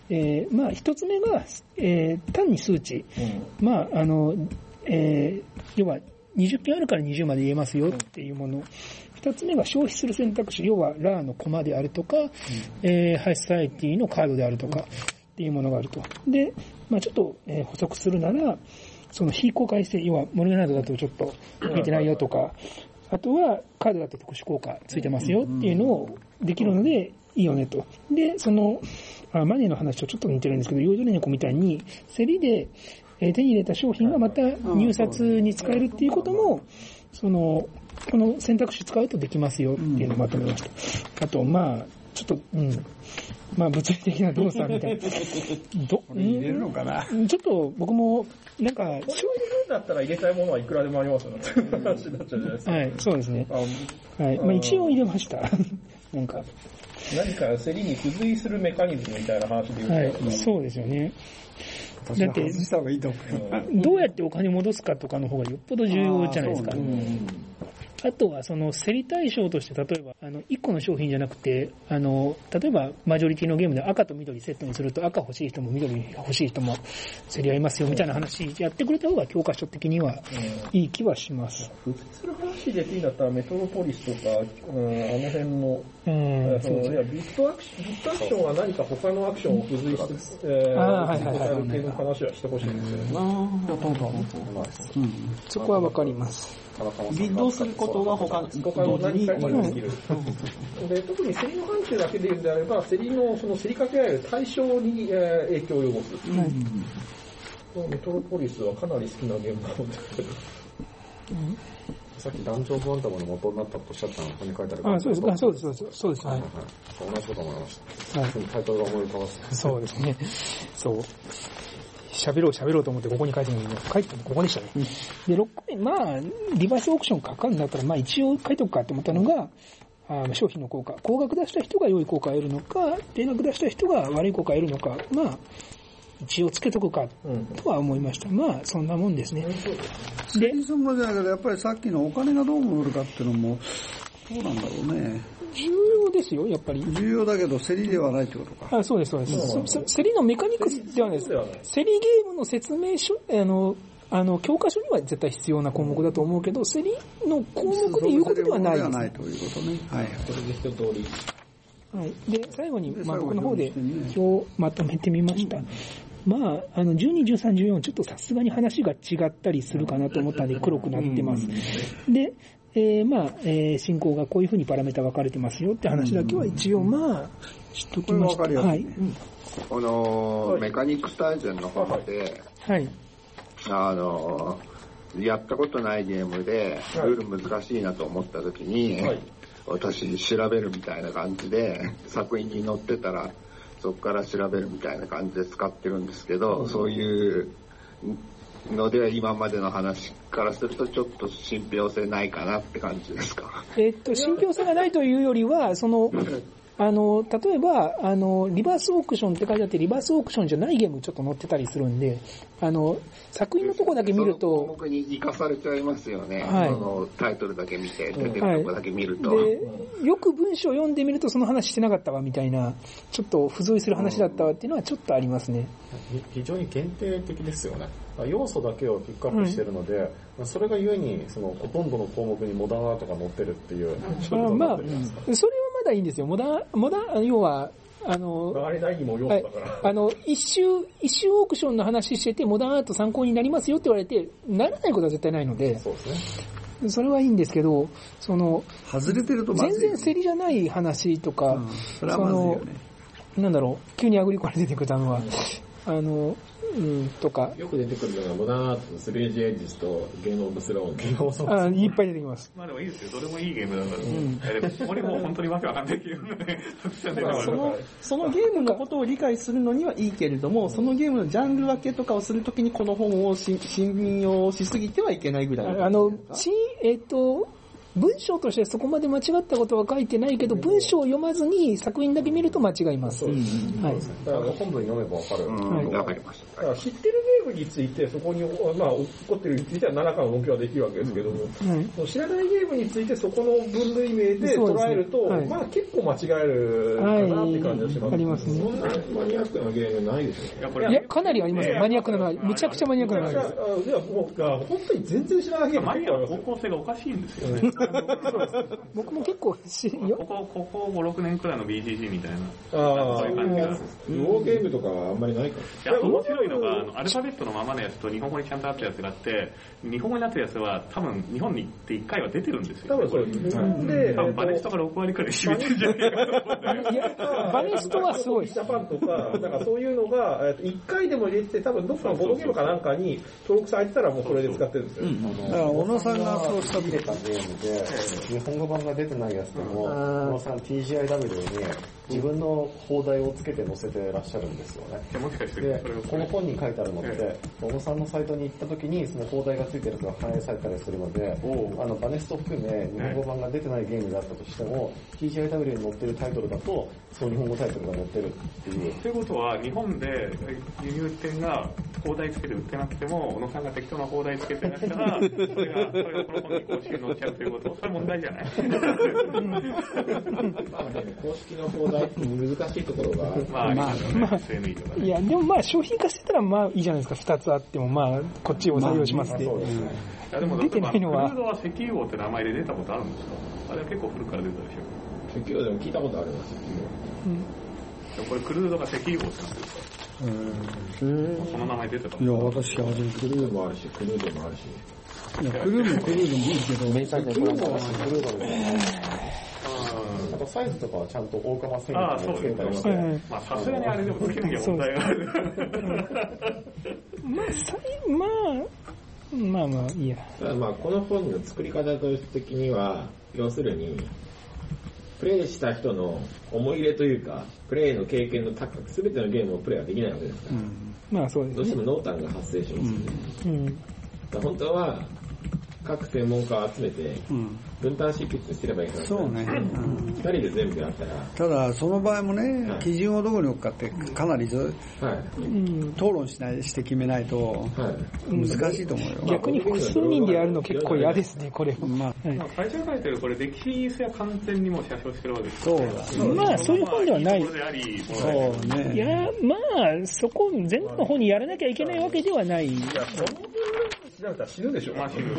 えー、まあ、一つ目が、えー、単に数値。まあ、あの、えー、要は、20件あるから20まで言えますよっていうもの。二つ目が消費する選択肢、要はラーのコマであるとか、えーハイソサイティのカードであるとかっていうものがあると。で、まあちょっと、えー補足するなら、その非公開性、要はモルガナードだとちょっと見てないよとか、あとはカードだと特殊効果ついてますよっていうのをできるのでいいよねと。で、その、あマネーの話とちょっと似てるんですけど、ヨードレネコみたいに競りでえー手に入れた商品がまた入札に使えるっていうことも、その、この選択肢使うとできますよっていうのをまとめました。あと、まあ、ちょっと、うん。まあ、物理的な動作みたいな。ど、入れるのかな？うんちょっと僕も、なんか、これを入れるんだったら入れたいものはいくらでもありますよね。っていう話になっちゃうじゃないですか。はい、そうですね。あはい。まあ、一応入れました。なんか、何か競りに付随するメカニズムみたいな話ではい言うと、、そうですよね。私は外した方がいいと思う。どうやってお金戻すかとかの方がよっぽど重要じゃないですか。あとは、その、競り対象として、例えば、あの、1個の商品じゃなくて、あの、例えば、マジョリティのゲームで赤と緑セットにすると、赤欲しい人も緑欲しい人も競り合いますよ、みたいな話、やってくれた方が教科書的にはいい気はします。付随する話でいいんだったらメトロポリスとか、うん、あの辺の、うん、そのいやビットアクション、ビットアクションは何か他のアクションを付随して、えー、はいはいはい。ある程度の話はしてほしいんですよね。そこはわかります。ビッドすることは他の、他の何かにもできる。る。で特に競りの範疇だけで言うんであれば、競りのその競りかけられる対象に、えー影響を及ぼす。メトロポリスはかなり好きなゲームなので。さっきダンジョンズワンダムの元になったとおっしゃったのここに書いてあるあ、そうです、あそうです、そうです、そうです、はい。はい同じこと思いました。はいタイトルが思い浮かばせそうですね。そう。喋ろう喋ろうと思ってここに書いてるのに、書いてるのここでしたね。で、6個目、まあ、リバースオークションかかるんだったら、まあ一応書いとくかと思ったのが、あ商品の効果。高額出した人が良い効果を得るのか、低額出した人が悪い効果を得るのか、まあ、一応つけとくか、とは思いました。まあ、そんなもんですね。競りそのものじゃないけど、やっぱりさっきのお金がどう戻るかっていうのも、どうなんだろうね。重要ですよ、やっぱり。重要だけど、競りではないってことか。あそうです、そうです。競りのメカニクスではないです。競りゲームの説明書、あの、あの、教科書には絶対必要な項目だと思うけど、競りの項目で言うことではないです。ないということね。はい。それで一通り。はい。で、最後に、まあ僕の方で表をまとめてみました。まあ、あの、12、13、14、ちょっとさすがに話が違ったりするかなと思ったんで黒くなってます。で、えーまあ、えー進行がこういうふうにパラメータ分かれてますよって話だけは一応まあ、しときました。これわかはい。りやすいねこの、メカニクス大全の方で、はい。あの、やったことないゲームで、ルール難しいなと思った時に、私調べるみたいな感じで、作品に載ってたら、そこから調べるみたいな感じで使ってるんですけど、そういうので今までの話からするとちょっと信憑性ないかなって感じですか。えっと、信憑性がないというよりは、その、あの、例えば、あの、リバースオークションって書いてあって、リバースオークションじゃないゲームちょっと載ってたりするんで、あの、作品のとこだけ見るそのと、項目に生かされちゃいますよね。はいそのタイトルだけ見て、出てるとこだけ見ると。で、よく文章を読んでみるとその話してなかったわみたいな、ちょっと付随する話だったわっていうのはちょっとありますね。ひ非常に限定的ですよね。要素だけをピックアップしてるので、それがゆえに、その、ほとんどの項目にモダンアートが載ってるっていう、そういうことにまあそれはまだいいんですよ。モダン、モダン、要は、あの、あの、一周、一周オークションの話してて、モダンアート参考になりますよって言われて、ならないことは絶対ないので、そうですね。それはいいんですけど、その、外れてるとま全然競りじゃない話とか、それはまずいよね。なんだろう、急にアグリコラ出てくたのは、あの、うん、とか、よく出てくるのが、モダンアートとスレージエッジスとゲームオブスローン。ゲームオブスロあいっぱい出てきます。まあでもいいですよ。どれもいいゲームだから。いやでもここにもう本当にわけわかんないゲームがね、その、そのゲームのことを理解するのにはいいけれども、そのゲームのジャンル分けとかをするときにこの本をし信用しすぎてはいけないぐらい。ああの、し、えっ、と、文章としてそこまで間違ったことは書いてないけど、文章を読まずに作品だけ見ると間違います。はい。だから本文読めばわかる。うん、わかりましだから知ってるゲームについて、そこに、まあ、起こってるについては何らかの動きはできるわけですけども、はい。知らないゲームについてそこの分類名で捉えると、はいまあ結構間違えるかなって感じがします。ありますね。そんなマニアックなゲームないですよ。いや、これいや、かなりありますよ。マニアックなのは、むちゃくちゃマニアックなのがあります。いやもうあ本当に全然知らないゲームマニアの結構ありますよ方向性がおかしいんですよね。僕も結構し、よここ、ここ5、6年くらいの BGG みたいな。ああそういう感じが。ウォーゲームとかはあんまりないから。いや、面白いのが、あのアルファベットのままのやつと日本語にちゃんとあったやつがあって、日本語になってるやつは多分日本に行って1回は出てるんですよ。多分そうです。日本で、多分バネストが6割くらい占めてるんじゃないかといや、バネストはすごいジャパンとか、なんかそういうのが、えっと1回でも入れて、多分どっかのボードゲームかなんかに登録されてたらもうそれで使ってるんですよ。だから、小野さんがそうした仕入れたゲームで、日本語版が出てないやつでも、小野さん TGIW に自分の放題をつけて載せてらっしゃるんですよね。いやもしかしてでこの本に書いてあるのって、小野さんのサイトに行った時に、その放題がついてるやつが反映されたりするので、あの、バネスト含め、日本語版が出てないゲームだったとしても、TGIW に載ってるタイトルだと、その日本語タイトルが載ってるっていう。ということは、日本で輸入店が放題つけて売ってなくても、小野さんが適当な放題つけてらしたら、それが、それがこの本に公式に載っちゃうということ、それ問題じゃないまあね、公式の放題って難しいところが。まあ、ますよね、SNE とかね。いや、でもまあ商品化してたらまあいいじゃないですか。二つあってもまあこっちを採用しますって。いやでも出てないのはクルードは石油王って名前で出たことあるんですかあれは結構古くから出たでしょ石油でも聞いたことあります。でもこれクルードが石油王ってなってるか？その名前出てたいや、私初めて。クルーもあるし、クヌードもあるし。いや、クルーもクルーでもいいけど、名作でクルードはクルードですあとサイズとかはちゃんと大釜線ああ、そうにつけですねたりして、。まあさすがにあれでもつけなきゃ問題がある。まあ、さいまあ、まあまあいいや。まあ、この本の作り方として的には、要するに、プレイした人の思い入れというか、プレイの経験の高く、すべてのゲームをプレイはできないわけですから、まあそうですねどうして。も濃淡が発生しますよね。うん。だから本当は、各専門家を集めて、うん。分担執筆すればいいから。そうね。うん二人で全部やったら、ただ、その場合もねはい、基準をどこに置くかってかなりずはい。うん討論しない、して決めないとはい。難しいと思うよ。逆に複数人でやるの結構嫌ですね、これ。まあ、はいまあ最初に書いてるこれ歴史性は完全にもう写真してるわけですそうだ。まあ、そういう本ではないそうね。いや、まあ、そこ、全部の方にやらなきゃいけないわけではない。いや、その分調べたら死ぬでしょ。まあ死ぬ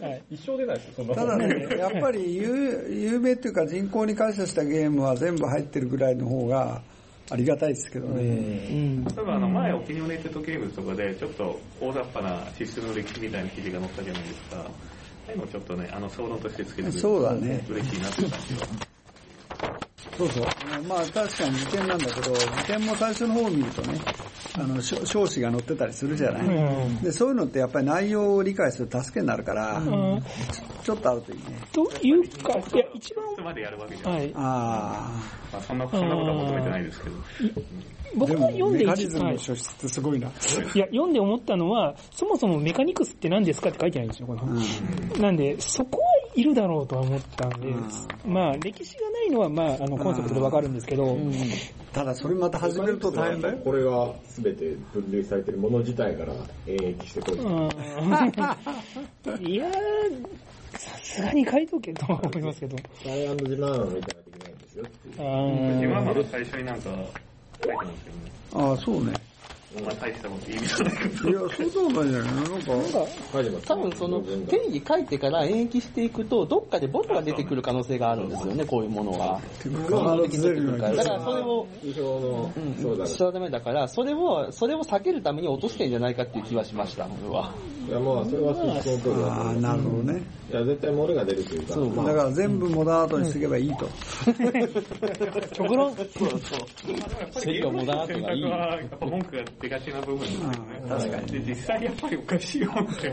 はい一生出ないですよ、そんなただね、やっぱり 有有名っていうか人口に感謝したゲームは全部入ってるぐらいの方がありがたいですけどね。うん。例えばあの前、オピニオネイテッドゲームズとかで、ちょっと大雑把なシステムの歴史みたいな記事が載ったじゃないですか。ああいうのちょっとね、あの、総論としてつけてくれるそうだね嬉しいなっていう感じは。そうそう。まあ確かに辞典なんだけど、辞典も最初の方を見るとね、あの、しょ少子が載ってたりするじゃない、うんで、そういうのってやっぱり内容を理解する助けになるから、うんちょっとあるといいね。というか、いや、一番、までやるわけじゃない。はい。あまあ、そんな、そんなことは求めてないですけど。あ。僕が読んでメカニズムの書質ってすごいな。いや、読んで思ったのは、そもそもメカニクスって何ですかって書いてないんですよ、この本。なんで、そこはいるだろうとは思ったんで、まあ、歴史がないのは、まあ、あの、コンセプトでわかるんですけど、ただそれまた始めると大変だよ。これが全て分類されてるもの自体から演繹してこい。うん いやー、さすがに書いとけとは思いますけど。サイアンドジマーンみたいなできないんですよっていう。あ自分はまーだ最初になんか書いてますけどね。ああ、そうね。まあ大したこと意味がないいや、そうでもないんじゃないなんか、多分その定義書いてから演繹していくと、どっかでボツが出てくる可能性があるんですよね、こういうものは。必ず出るだからそれを、通常の、そうだしちゃダメだから、それを、それを避けるために落としてんじゃないかっていう気はしました、俺は。いや、まあ、それはその通りだとああ、なるほどね。いや、絶対漏れが出るというか、そうまあだから全部モダンアートにしていけばいいと。極論そうそう。それがモダンアートがいい。やっぱ文句が出がちな部分ですよね。確かに。で、実際やっぱりおかしいよって。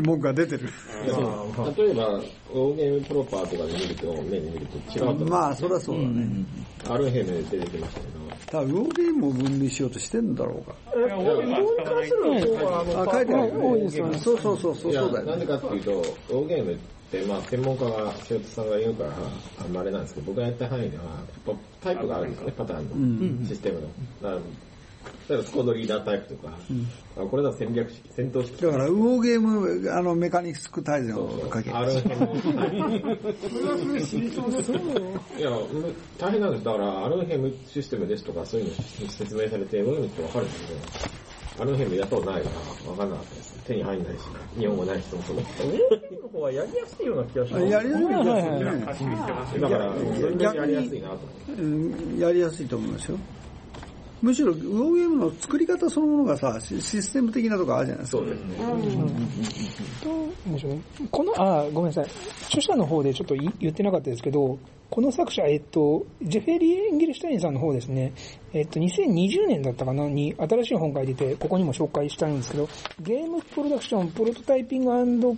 文句が出てる。例えば、オーゲームプロパーとかで見ると、目で見ると違う。まあ、そりゃそうだね。アルンヘムで出てきましたけど、ただ、ウォーゲームを分類しようとしてんだろうか。いや、俺は使わないと。あ、書いてあるよね。多いですよねそうそうそう、そうだよね。なんでかっていうと、オーゲームって、まあ、専門家が、塩田さんが言うから、あんまあれなんですけど、僕がやった範囲では、やっぱタイプがあるんですよね、パターンの、システムの。だから例えばスコードリーダータイプとか、あこれだと戦略式、戦闘式。だから、ウォーゲーム、あの、メカニクス大全を書け。アルンヘム。いや、む大変なんです。だから、アルンヘムシステムですとか、そういうの説明されて、読むってわかるんですけど、アルンヘムやったことないから、わかんなかったです。手に入んないし、日本語ないし、そもそも。の方はやりやすいような気がします。やりやすい気がするね。だから、それでやりやすいなと思やりやすいと思いますよ。むしろ、ウォーゲームの作り方そのものがさ、システム的なとこあるじゃないですか。そうですね。うでしょうね。この、あ、ごめん。なさい。著者の方でちょっと言言ってなかったですけど、この作者、えっと、ジェフェリー・エンゲルシュタインさん。の方ですね、えっと、2020年だったかなに新しい本が出て、ここにも紹介したいん。ですけど、ゲームプロダクション、プロトタイピング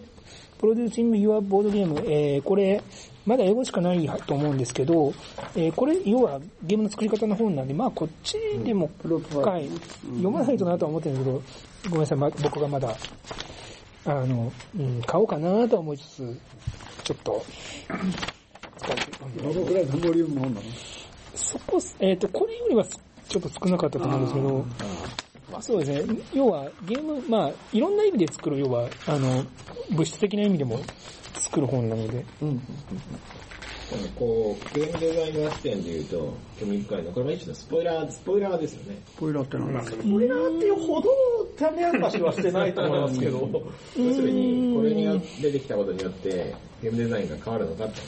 プロデューシング・ユア・ボードゲーム、えー、これ、まだ英語しかないと思うんですけど、えー、これ、要はゲームの作り方の本なんで、まあ、こっちでも、はい、読まないとなとは思ってるんですけど、ごめんなさい、ま、僕がまだ、あの、うん、買おうかなとは思いつつ、ちょっと、どのくらいのボリュームの本なの？そこ、えっ、と、これよりはすちょっと少なかったと思うんですけど、まあそうですね、要はゲーム、まあいろんな意味で作る、要は、あの、物質的な意味でも作る本なので、こう、ゲームデザイナー視点で言うと、興味深いの。は、これは一種のスポイラー、スポイラーですよね。ポイラーってスポイラーっていうほど種明かしはしてないと思いますけど、要するに、これに出てきたことによって、ゲームデザインが変わるのかって。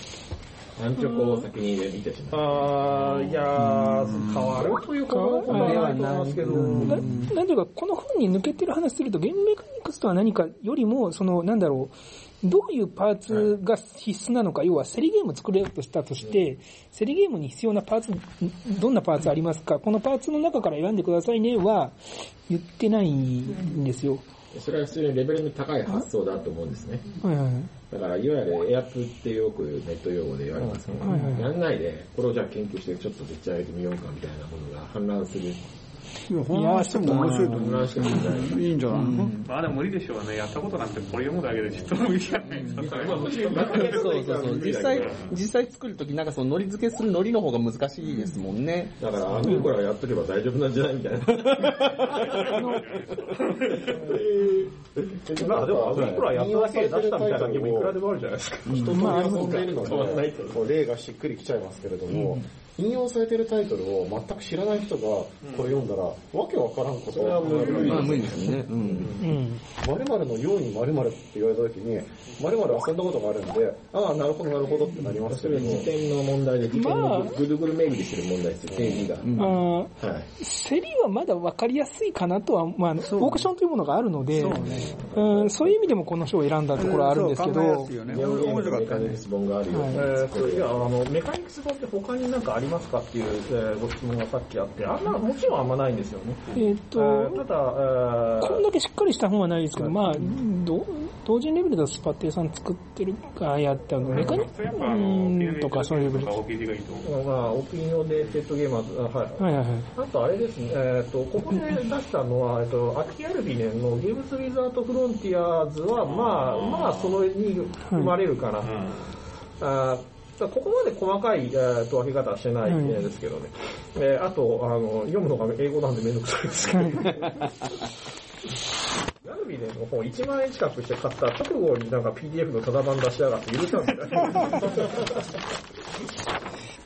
アンチョコを先に見てしまう。あーいやー、変わるというほどのことはないと思いますけど、ななんていうか、この本に抜けてる話すると、ゲームメカニクスとは何かよりも、その、なんだろう、どういうパーツが必須なのか、要は競りゲームを作れようとしたとして、競りゲームに必要なパーツ、どんなパーツありますか、このパーツの中から選んでくださいねは、言ってないんですよ。それは普通にレベルの高い発想だと思うんですね。はいはいだから、いわゆるエアプってよくネット用語で言われますけど、はいはいやんないで、これをじゃあ研究してちょっとでっち上げてみようかみたいなものが氾濫する。いや、本話しても面白いと思氾濫してもいいんじゃないう。いいんじゃない？のまあでも無理でしょうね。やったことなんてこれ読むだけでちょっと無理じゃないそうそうそう。実際、実際作るときなんかその海苔付けする海苔の方が難しいですもんね。だから、アミコラやっとけば大丈夫な時代みたいな。まあでも、アグリコラやっただけで出したみたいなゲームいくらでもあるじゃないですか。一つまあ遊んでいるので、こう例がしっくりきちゃいますけれども、引用されてるタイトルを全く知らない人がこれ読んだら、わけわからんことはまあ無理ですね。うん。うん。〇〇のように〇〇って言われた時に、〇〇遊んだことがあるんで、ああ、なるほどなるほどってなりますそれけれども、は時点の問題で、時点まあのぐるぐる巡りする問題ですよ、定義が。あはい。ー競りはまだ分かりやすいかなとは、まあ、オークションというものがあるので、うん、そういう意味でもこの賞を選んだところはあるんですけどメカ。ニクス本があるよメカニクス本って他になんかありますかっていう、えーご質問がさっきあって、あんま、もちろんあんまないんですよね。えっと、えーただ、えーこんだけしっかりした本はないですけど、まあ、ど同人レベルだとスパティさん作ってるかやったの、メカニやっぱあうの、んとかそういうレベル。まあ、オピニオンでテッドゲーマーズ、あはい。はいはいはい。あとあれですね、えっ、と、ここで出したのは、えっ、と、アキアルビネンのゲームズ・ウィザート・フロンティアーズは、まあ、まあ、そのに生まれるかな。あーここまで細かい、えー、と分け方はしてないんですけどね。えーあとあの、読むのが英語なんでめんどくさいですけど。ガルビネの本1万円近くして買った直後になんか PDF のただ版出しやがって許さんみたいな。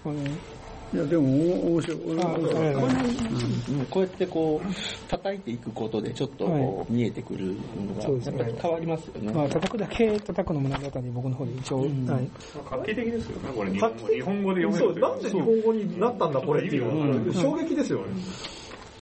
うんいや、でも、お面白い。あはいはいうんこうやってこう、叩いていくことでちょっとこう見えてくるのが、やっぱり変わりますよね。まあ、叩くだけ叩くのもなんだったんで、僕の方で一応、はい。画期的ですよね、これ日本語日本語で読めるそう、なんで日本語になったんだこれっていう、衝撃ですよね。